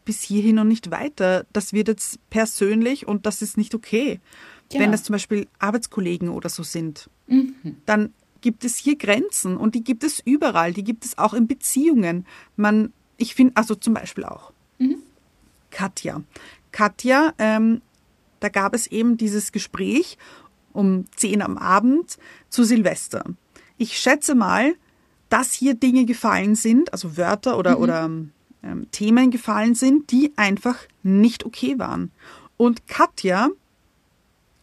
bis hierhin und nicht weiter. Das wird jetzt persönlich und das ist nicht okay. Genau. Wenn das zum Beispiel Arbeitskollegen oder so sind, mhm. dann gibt es hier Grenzen und die gibt es überall, die gibt es auch in Beziehungen. Man, ich finde, also zum Beispiel auch mhm. Katja. Katja, ähm, da gab es eben dieses Gespräch um 10 am Abend zu Silvester. Ich schätze mal, dass hier Dinge gefallen sind, also Wörter oder, mhm. oder ähm, Themen gefallen sind, die einfach nicht okay waren. Und Katja,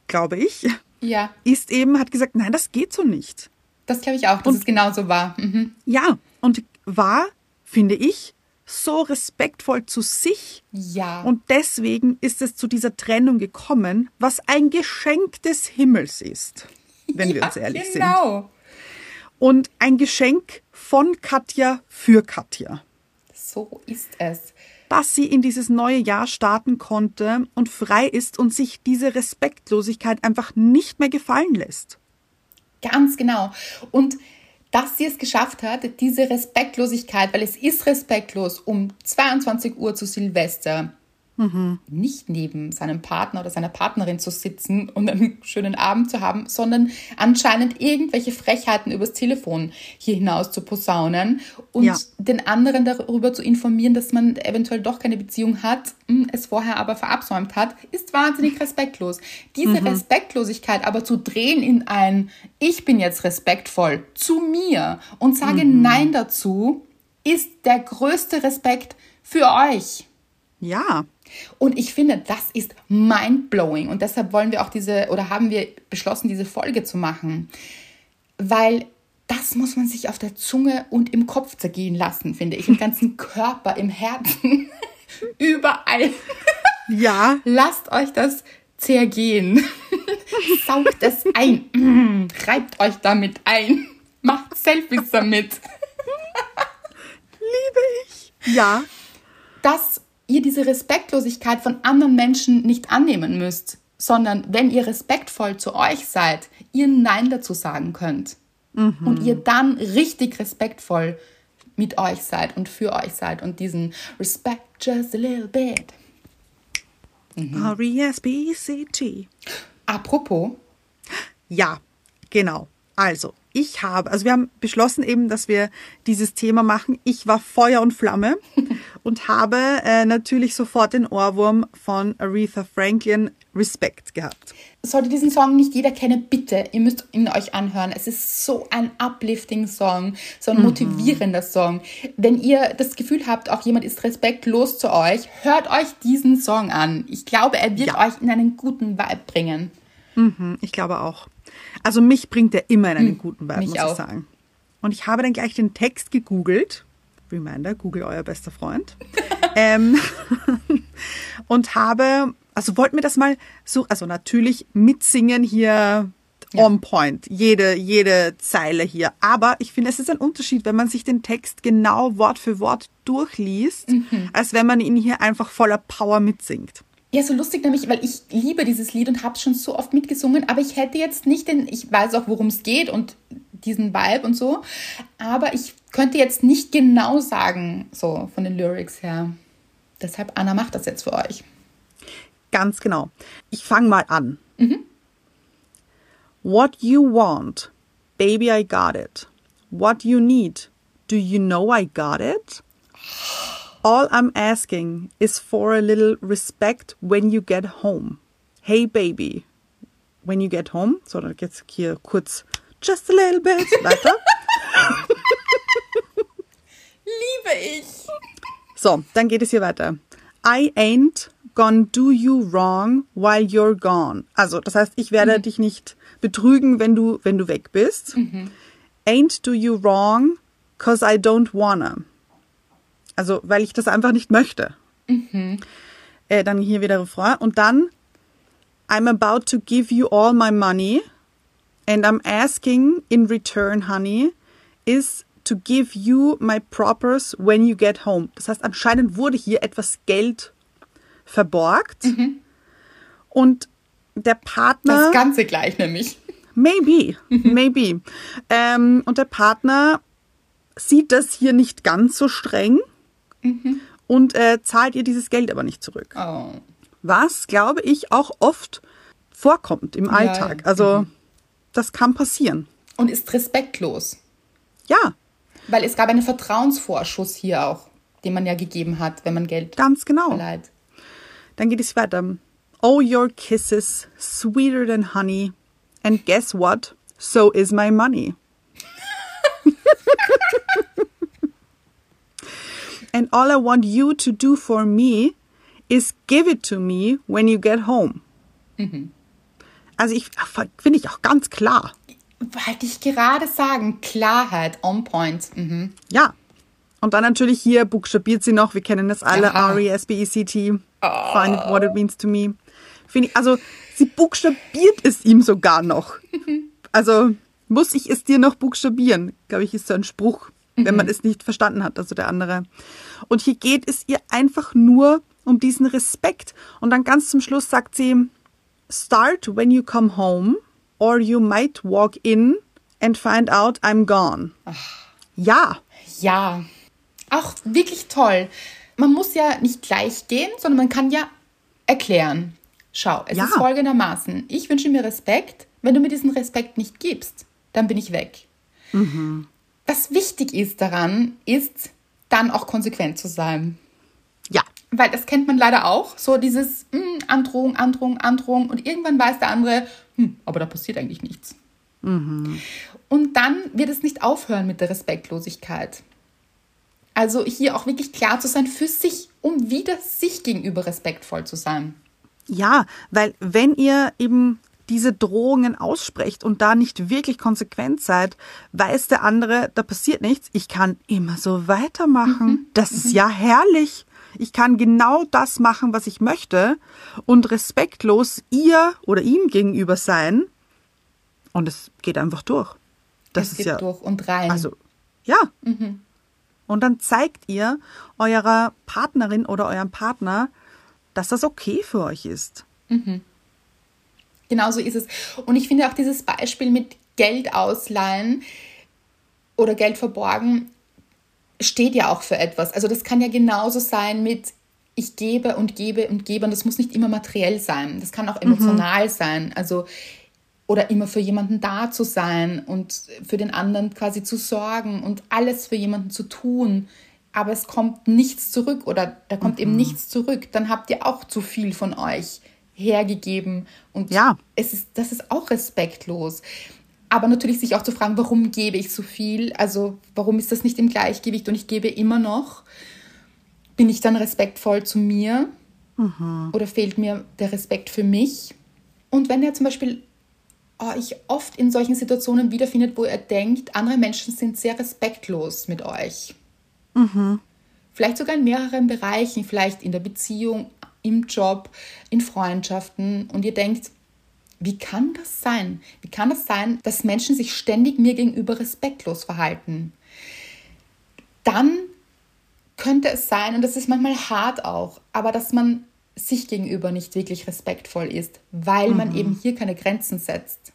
glaube ich, ja. ist eben, hat gesagt, nein, das geht so nicht. Das glaube ich auch, dass und, es genauso war. Mhm. Ja, und war, finde ich, so respektvoll zu sich. Ja. Und deswegen ist es zu dieser Trennung gekommen, was ein Geschenk des Himmels ist, wenn ja, wir uns ehrlich genau. sind. Genau. Und ein Geschenk von Katja für Katja. So ist es. Dass sie in dieses neue Jahr starten konnte und frei ist und sich diese Respektlosigkeit einfach nicht mehr gefallen lässt. Ganz genau. Und dass sie es geschafft hat, diese Respektlosigkeit, weil es ist respektlos, um 22 Uhr zu Silvester Mhm. Nicht neben seinem Partner oder seiner Partnerin zu sitzen und einen schönen Abend zu haben, sondern anscheinend irgendwelche Frechheiten übers Telefon hier hinaus zu posaunen und ja. den anderen darüber zu informieren, dass man eventuell doch keine Beziehung hat, hm, es vorher aber verabsäumt hat, ist wahnsinnig respektlos. Diese mhm. Respektlosigkeit aber zu drehen in ein Ich bin jetzt respektvoll zu mir und sage mhm. Nein dazu, ist der größte Respekt für euch. Ja, und ich finde, das ist mind-blowing. Und deshalb wollen wir auch diese, oder haben wir beschlossen, diese Folge zu machen. Weil das muss man sich auf der Zunge und im Kopf zergehen lassen, finde ich. Im ganzen <laughs> Körper, im Herzen, <laughs> überall. <laughs> Ja. Lasst euch das zergehen. Saugt es ein. Reibt euch damit ein. Macht Selfies damit. Liebe ich. Ja. Das ihr diese Respektlosigkeit von anderen Menschen nicht annehmen müsst, sondern wenn ihr respektvoll zu euch seid, ihr Nein dazu sagen könnt. Und ihr dann richtig respektvoll mit euch seid und für euch seid und diesen Respect just a little bit. R-E-S-B-E-C-T. Apropos, Ja, genau. Also, ich habe, also wir haben beschlossen eben, dass wir dieses Thema machen. Ich war Feuer und Flamme <laughs> und habe äh, natürlich sofort den Ohrwurm von Aretha Franklin Respekt gehabt. sollte diesen Song nicht jeder kennen, bitte, ihr müsst ihn euch anhören. Es ist so ein uplifting Song, so ein motivierender Song. Wenn ihr das Gefühl habt, auch jemand ist respektlos zu euch, hört euch diesen Song an. Ich glaube, er wird Ja. euch in einen guten Vibe bringen. Hm, Ich glaube auch. Also mich bringt er immer in einen guten Vibe, muss auch. ich sagen. Und ich habe dann gleich den Text gegoogelt. Reminder, Google euer bester Freund. <laughs> ähm, <laughs> und habe, also wollten wir das mal so, also natürlich mitsingen hier on point. Jede, jede Zeile hier. Aber ich finde, es ist ein Unterschied, wenn man sich den Text genau Wort für Wort durchliest, Mhm. als wenn man ihn hier einfach voller Power mitsingt. Ja, so lustig nämlich, weil ich liebe dieses Lied und habe es schon so oft mitgesungen, aber ich hätte jetzt nicht den, ich weiß auch, worum es geht und diesen Vibe und so, aber ich könnte jetzt nicht genau sagen, so von den Lyrics her. Deshalb, Anna macht das jetzt für euch. Ganz genau. Ich fange mal an. What you want, baby, I got it. What you need, do you know I got it? All I'm asking is for a little respect when you get home. Hey, baby, when you get home. So, dann geht's hier kurz just a little bit weiter. Liebe ich. So, dann geht es hier weiter. I ain't gonna do you wrong while you're gone. Also, das heißt, ich werde dich nicht betrügen, wenn du, wenn du weg bist. Ain't do you wrong, cause I don't wanna. Also, weil ich das einfach nicht möchte. Äh, dann hier wieder Refrain. Und dann, I'm about to give you all my money and I'm asking in return, honey, is to give you my propers when you get home. Das heißt, anscheinend wurde hier etwas Geld verborgt und der Partner. Das Ganze gleich nämlich. Maybe, maybe. Ähm, und der Partner sieht das hier nicht ganz so streng und äh, zahlt ihr dieses Geld aber nicht zurück. Oh. Was, glaube ich, auch oft vorkommt im Alltag. ja. Also, das kann passieren. Und ist respektlos. Ja, Weil es gab einen Vertrauensvorschuss hier auch, den man ja gegeben hat, wenn man Geld ganz genau. verleiht. Dann geht es weiter. Oh, your kisses, sweeter than honey. And guess what? So is my money. And all I want you to do for me is give it to me when you get home. Also ich finde ich auch ganz klar. Wollte ich gerade sagen, Klarheit, on point. Mhm. Ja. Und dann natürlich hier buchstabiert sie noch, wir kennen das alle. R-E-S-B-E-C-T, find it what it means to me. Ich, also sie buchstabiert es ihm sogar noch. <laughs> Also muss ich es dir noch buchstabieren, glaube ich, ist so ein Spruch, wenn man es nicht verstanden hat, also der andere. Und hier geht es ihr einfach nur um diesen Respekt. Und dann ganz zum Schluss sagt sie, start when you come home or you might walk in and find out I'm gone. Ja, Ja, auch wirklich toll. Man muss ja nicht gleich gehen, sondern man kann ja erklären. Schau, es Ja. ist folgendermaßen. Ich wünsche mir Respekt. Wenn du mir diesen Respekt nicht gibst, dann bin ich weg. Was wichtig ist daran, ist dann auch konsequent zu sein. ja, Weil das kennt man leider auch. So dieses hm, Androhung, Androhung, Androhung. Und irgendwann weiß der andere, hm, aber da passiert eigentlich nichts. Und dann wird es nicht aufhören mit der Respektlosigkeit. Also hier auch wirklich klar zu sein für sich, um wieder sich gegenüber respektvoll zu sein. Ja, weil wenn ihr eben diese Drohungen aussprecht und da nicht wirklich konsequent seid, weiß der andere, da passiert nichts. Ich kann immer so weitermachen. Das ist ja herrlich. Ich kann genau das machen, was ich möchte und respektlos ihr oder ihm gegenüber sein. Und es geht einfach durch. Das es ist geht ja durch und rein. also ja. Und dann zeigt ihr eurer Partnerin oder eurem Partner, dass das okay für euch ist. Mhm. Genau so ist es. Und ich finde auch dieses Beispiel mit Geld ausleihen oder Geld verborgen steht ja auch für etwas. Also das kann ja genauso sein mit ich gebe und gebe und gebe und das muss nicht immer materiell sein. Das kann auch emotional mhm. sein. Also oder immer für jemanden da zu sein und für den anderen quasi zu sorgen und alles für jemanden zu tun, aber es kommt nichts zurück oder da kommt mhm. eben nichts zurück, dann habt ihr auch zu viel von euch hergegeben und ja. es ist das ist auch respektlos. Aber natürlich sich auch zu fragen, warum gebe ich so viel? Also, warum ist das nicht im Gleichgewicht und ich gebe immer noch? Bin ich dann respektvoll zu mir? Mhm. Oder fehlt mir der Respekt für mich? Und wenn er zum Beispiel euch ah, oft in solchen Situationen wiederfindet, wo er denkt, andere Menschen sind sehr respektlos mit euch. Mhm. Vielleicht sogar in mehreren Bereichen, vielleicht in der Beziehung, im Job, in Freundschaften. Und ihr denkt, wie kann das sein? Wie kann das sein, dass Menschen sich ständig mir gegenüber respektlos verhalten? Dann könnte es sein, und das ist manchmal hart auch, aber dass man sich gegenüber nicht wirklich respektvoll ist, weil mhm. man eben hier keine Grenzen setzt.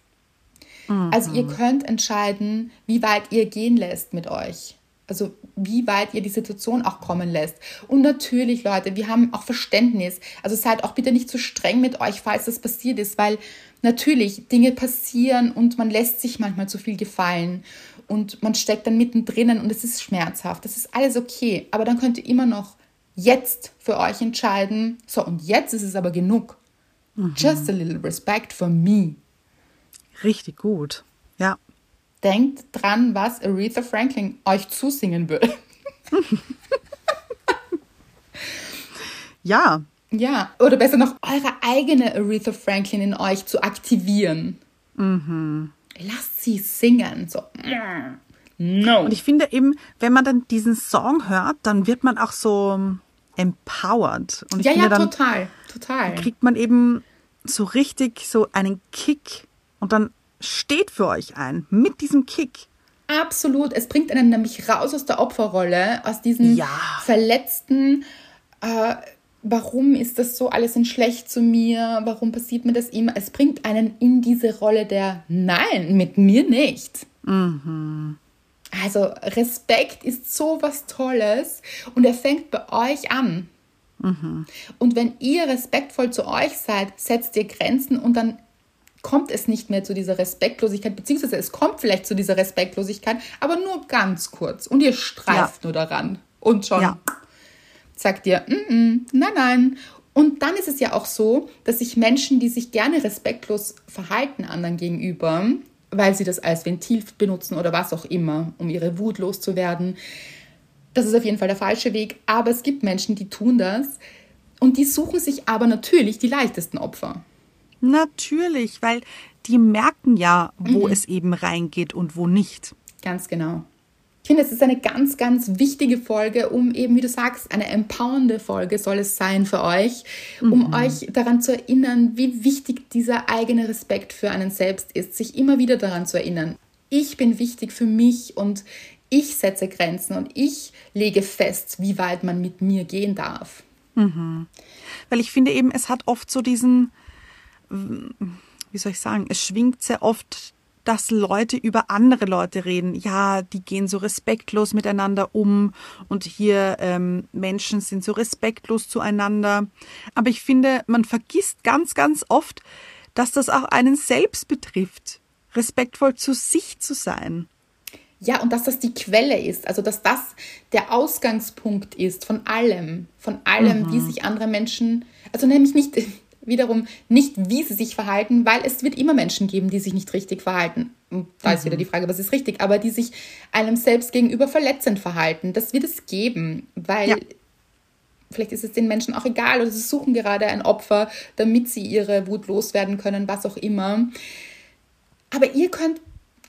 Mhm. Also ihr könnt entscheiden, wie weit ihr gehen lässt mit euch. Also wie weit ihr die Situation auch kommen lässt. Und natürlich, Leute, wir haben auch Verständnis. Also seid auch bitte nicht zu so streng mit euch, falls das passiert ist, weil natürlich Dinge passieren und man lässt sich manchmal zu viel gefallen und man steckt dann mittendrin und es ist schmerzhaft. Das ist alles okay. Aber dann könnt ihr immer noch jetzt für euch entscheiden, so und jetzt ist es aber genug. Mhm. Just a little respect for me. Richtig gut. Ja. Denkt dran, was Aretha Franklin euch zusingen will. <laughs> ja. Ja, oder besser noch, eure eigene Aretha Franklin in euch zu aktivieren. Mhm. Lasst sie singen. So. No. Und ich finde eben, wenn man dann diesen Song hört, dann wird man auch so empowered. Und ich ja, finde, ja, dann, total, total. kriegt man eben so richtig so einen Kick und dann steht für euch ein mit diesem Kick. Absolut. Es bringt einen nämlich raus aus der Opferrolle, aus diesem ja. verletzten, äh, warum ist das so alles in schlecht zu mir, warum passiert mir das immer. Es bringt einen in diese Rolle der Nein, mit mir nicht. Mhm. Also Respekt ist so was Tolles und er fängt bei euch an. Mhm. Und wenn ihr respektvoll zu euch seid, setzt ihr Grenzen und dann kommt es nicht mehr zu dieser Respektlosigkeit, beziehungsweise es kommt vielleicht zu dieser Respektlosigkeit, aber nur ganz kurz. Und ihr streift ja. nur daran. Und schon ja. sagt ihr, mm -mm, nein, nein. Und dann ist es ja auch so, dass sich Menschen, die sich gerne respektlos verhalten anderen gegenüber, weil sie das als Ventil benutzen oder was auch immer, um ihre Wut loszuwerden. Das ist auf jeden Fall der falsche Weg. Aber es gibt Menschen, die tun das und die suchen sich aber natürlich die leichtesten Opfer. Natürlich, weil die merken ja, wo mhm. <clears throat> es eben reingeht und wo nicht. Ganz genau. Ich finde, es ist eine ganz, ganz wichtige Folge, um eben, wie du sagst, eine empowernde Folge soll es sein für euch, um mhm. euch daran zu erinnern, wie wichtig dieser eigene Respekt für einen selbst ist, sich immer wieder daran zu erinnern. Ich bin wichtig für mich und ich setze Grenzen und ich lege fest, wie weit man mit mir gehen darf. Mhm. Weil ich finde eben, es hat oft so diesen, wie soll ich sagen, es schwingt sehr oft dass Leute über andere Leute reden. Ja, die gehen so respektlos miteinander um und hier ähm, Menschen sind so respektlos zueinander. Aber ich finde, man vergisst ganz, ganz oft, dass das auch einen selbst betrifft, respektvoll zu sich zu sein. Ja, und dass das die Quelle ist, also dass das der Ausgangspunkt ist von allem, von allem, mhm. wie sich andere Menschen, also nämlich nicht wiederum nicht, wie sie sich verhalten, weil es wird immer Menschen geben, die sich nicht richtig verhalten. Da ist mhm. wieder die Frage, was ist richtig, aber die sich einem selbst gegenüber verletzend verhalten. Das wird es geben, weil ja. vielleicht ist es den Menschen auch egal oder sie suchen gerade ein Opfer, damit sie ihre Wut loswerden können, was auch immer. Aber ihr könnt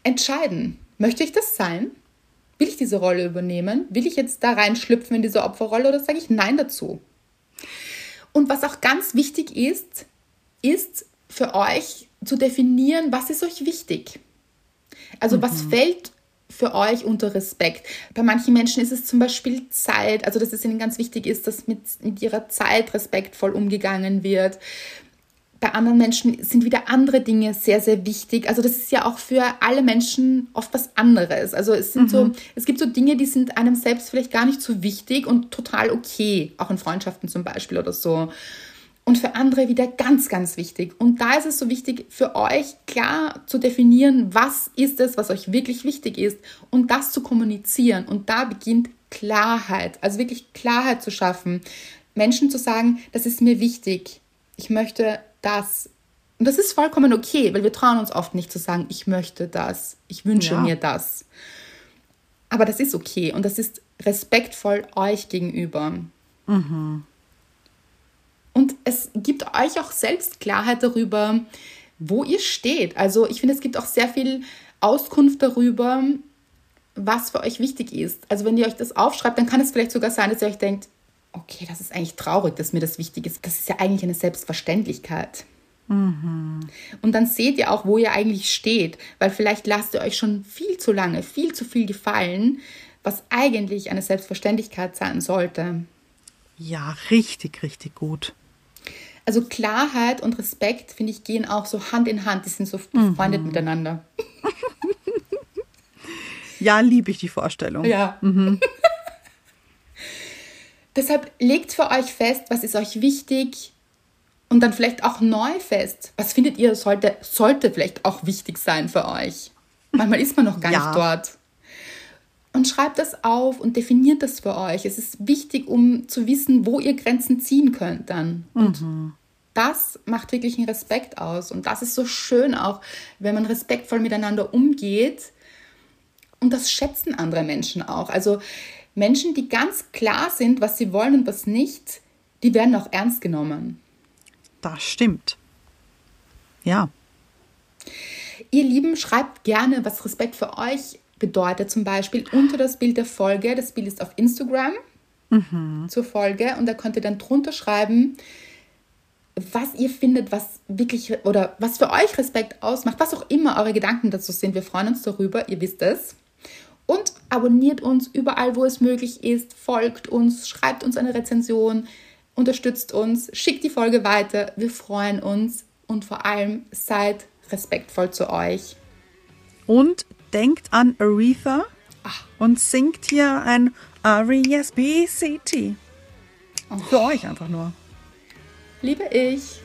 entscheiden, möchte ich das sein? Will ich diese Rolle übernehmen? Will ich jetzt da reinschlüpfen in diese Opferrolle oder sage ich Nein dazu? Und was auch ganz wichtig ist, ist für euch zu definieren, was ist euch wichtig. Also mhm. was fällt für euch unter Respekt? Bei manchen Menschen ist es zum Beispiel Zeit, also dass es ihnen ganz wichtig ist, dass mit, mit ihrer Zeit respektvoll umgegangen wird. Bei anderen Menschen sind wieder andere Dinge sehr, sehr wichtig. Also das ist ja auch für alle Menschen oft was anderes. Also es sind mhm. so, es gibt so Dinge, die sind einem selbst vielleicht gar nicht so wichtig und total okay, auch in Freundschaften zum Beispiel oder so und für andere wieder ganz, ganz wichtig. Und da ist es so wichtig für euch klar zu definieren, was ist es, was euch wirklich wichtig ist und das zu kommunizieren. Und da beginnt Klarheit, also wirklich Klarheit zu schaffen. Menschen zu sagen, das ist mir wichtig, ich möchte das. Und das ist vollkommen okay, weil wir trauen uns oft nicht zu sagen, ich möchte das, ich wünsche ja. mir das. Aber das ist okay und das ist respektvoll euch gegenüber. Mhm. Und es gibt euch auch selbst Klarheit darüber, wo ihr steht. Also ich finde, es gibt auch sehr viel Auskunft darüber, was für euch wichtig ist. Also wenn ihr euch das aufschreibt, dann kann es vielleicht sogar sein, dass ihr euch denkt, okay, das ist eigentlich traurig, dass mir das wichtig ist. Das ist ja eigentlich eine Selbstverständlichkeit. Mhm. Und dann seht ihr auch, wo ihr eigentlich steht, weil vielleicht lasst ihr euch schon viel zu lange, viel zu viel gefallen, was eigentlich eine Selbstverständlichkeit sein sollte. Ja, richtig, richtig gut. Also Klarheit und Respekt, finde ich, gehen auch so Hand in Hand. Die sind so befreundet mhm. miteinander. <laughs> ja, liebe ich die Vorstellung. Ja. Mhm. Deshalb legt für euch fest, was ist euch wichtig und dann vielleicht auch neu fest. Was findet ihr sollte, sollte vielleicht auch wichtig sein für euch? Manchmal ist man noch gar ja. nicht dort. Und schreibt das auf und definiert das für euch. Es ist wichtig, um zu wissen, wo ihr Grenzen ziehen könnt dann. Und mhm. das macht wirklich einen Respekt aus. Und das ist so schön auch, wenn man respektvoll miteinander umgeht. Und das schätzen andere Menschen auch. Also Menschen, die ganz klar sind, was sie wollen und was nicht, die werden auch ernst genommen. Das stimmt. Ja. Ihr Lieben, schreibt gerne, was Respekt für euch bedeutet zum Beispiel unter das Bild der Folge, das Bild ist auf Instagram mhm. zur Folge und da könnt ihr dann drunter schreiben, was ihr findet, was wirklich oder was für euch Respekt ausmacht, was auch immer eure Gedanken dazu sind. Wir freuen uns darüber, ihr wisst es. Und abonniert uns überall, wo es möglich ist, folgt uns, schreibt uns eine Rezension, unterstützt uns, schickt die Folge weiter. Wir freuen uns und vor allem seid respektvoll zu euch. Und denkt an Aretha Ach. und singt hier ein R-E-S-B-C-T. Oh. Für euch einfach nur. Liebe ich.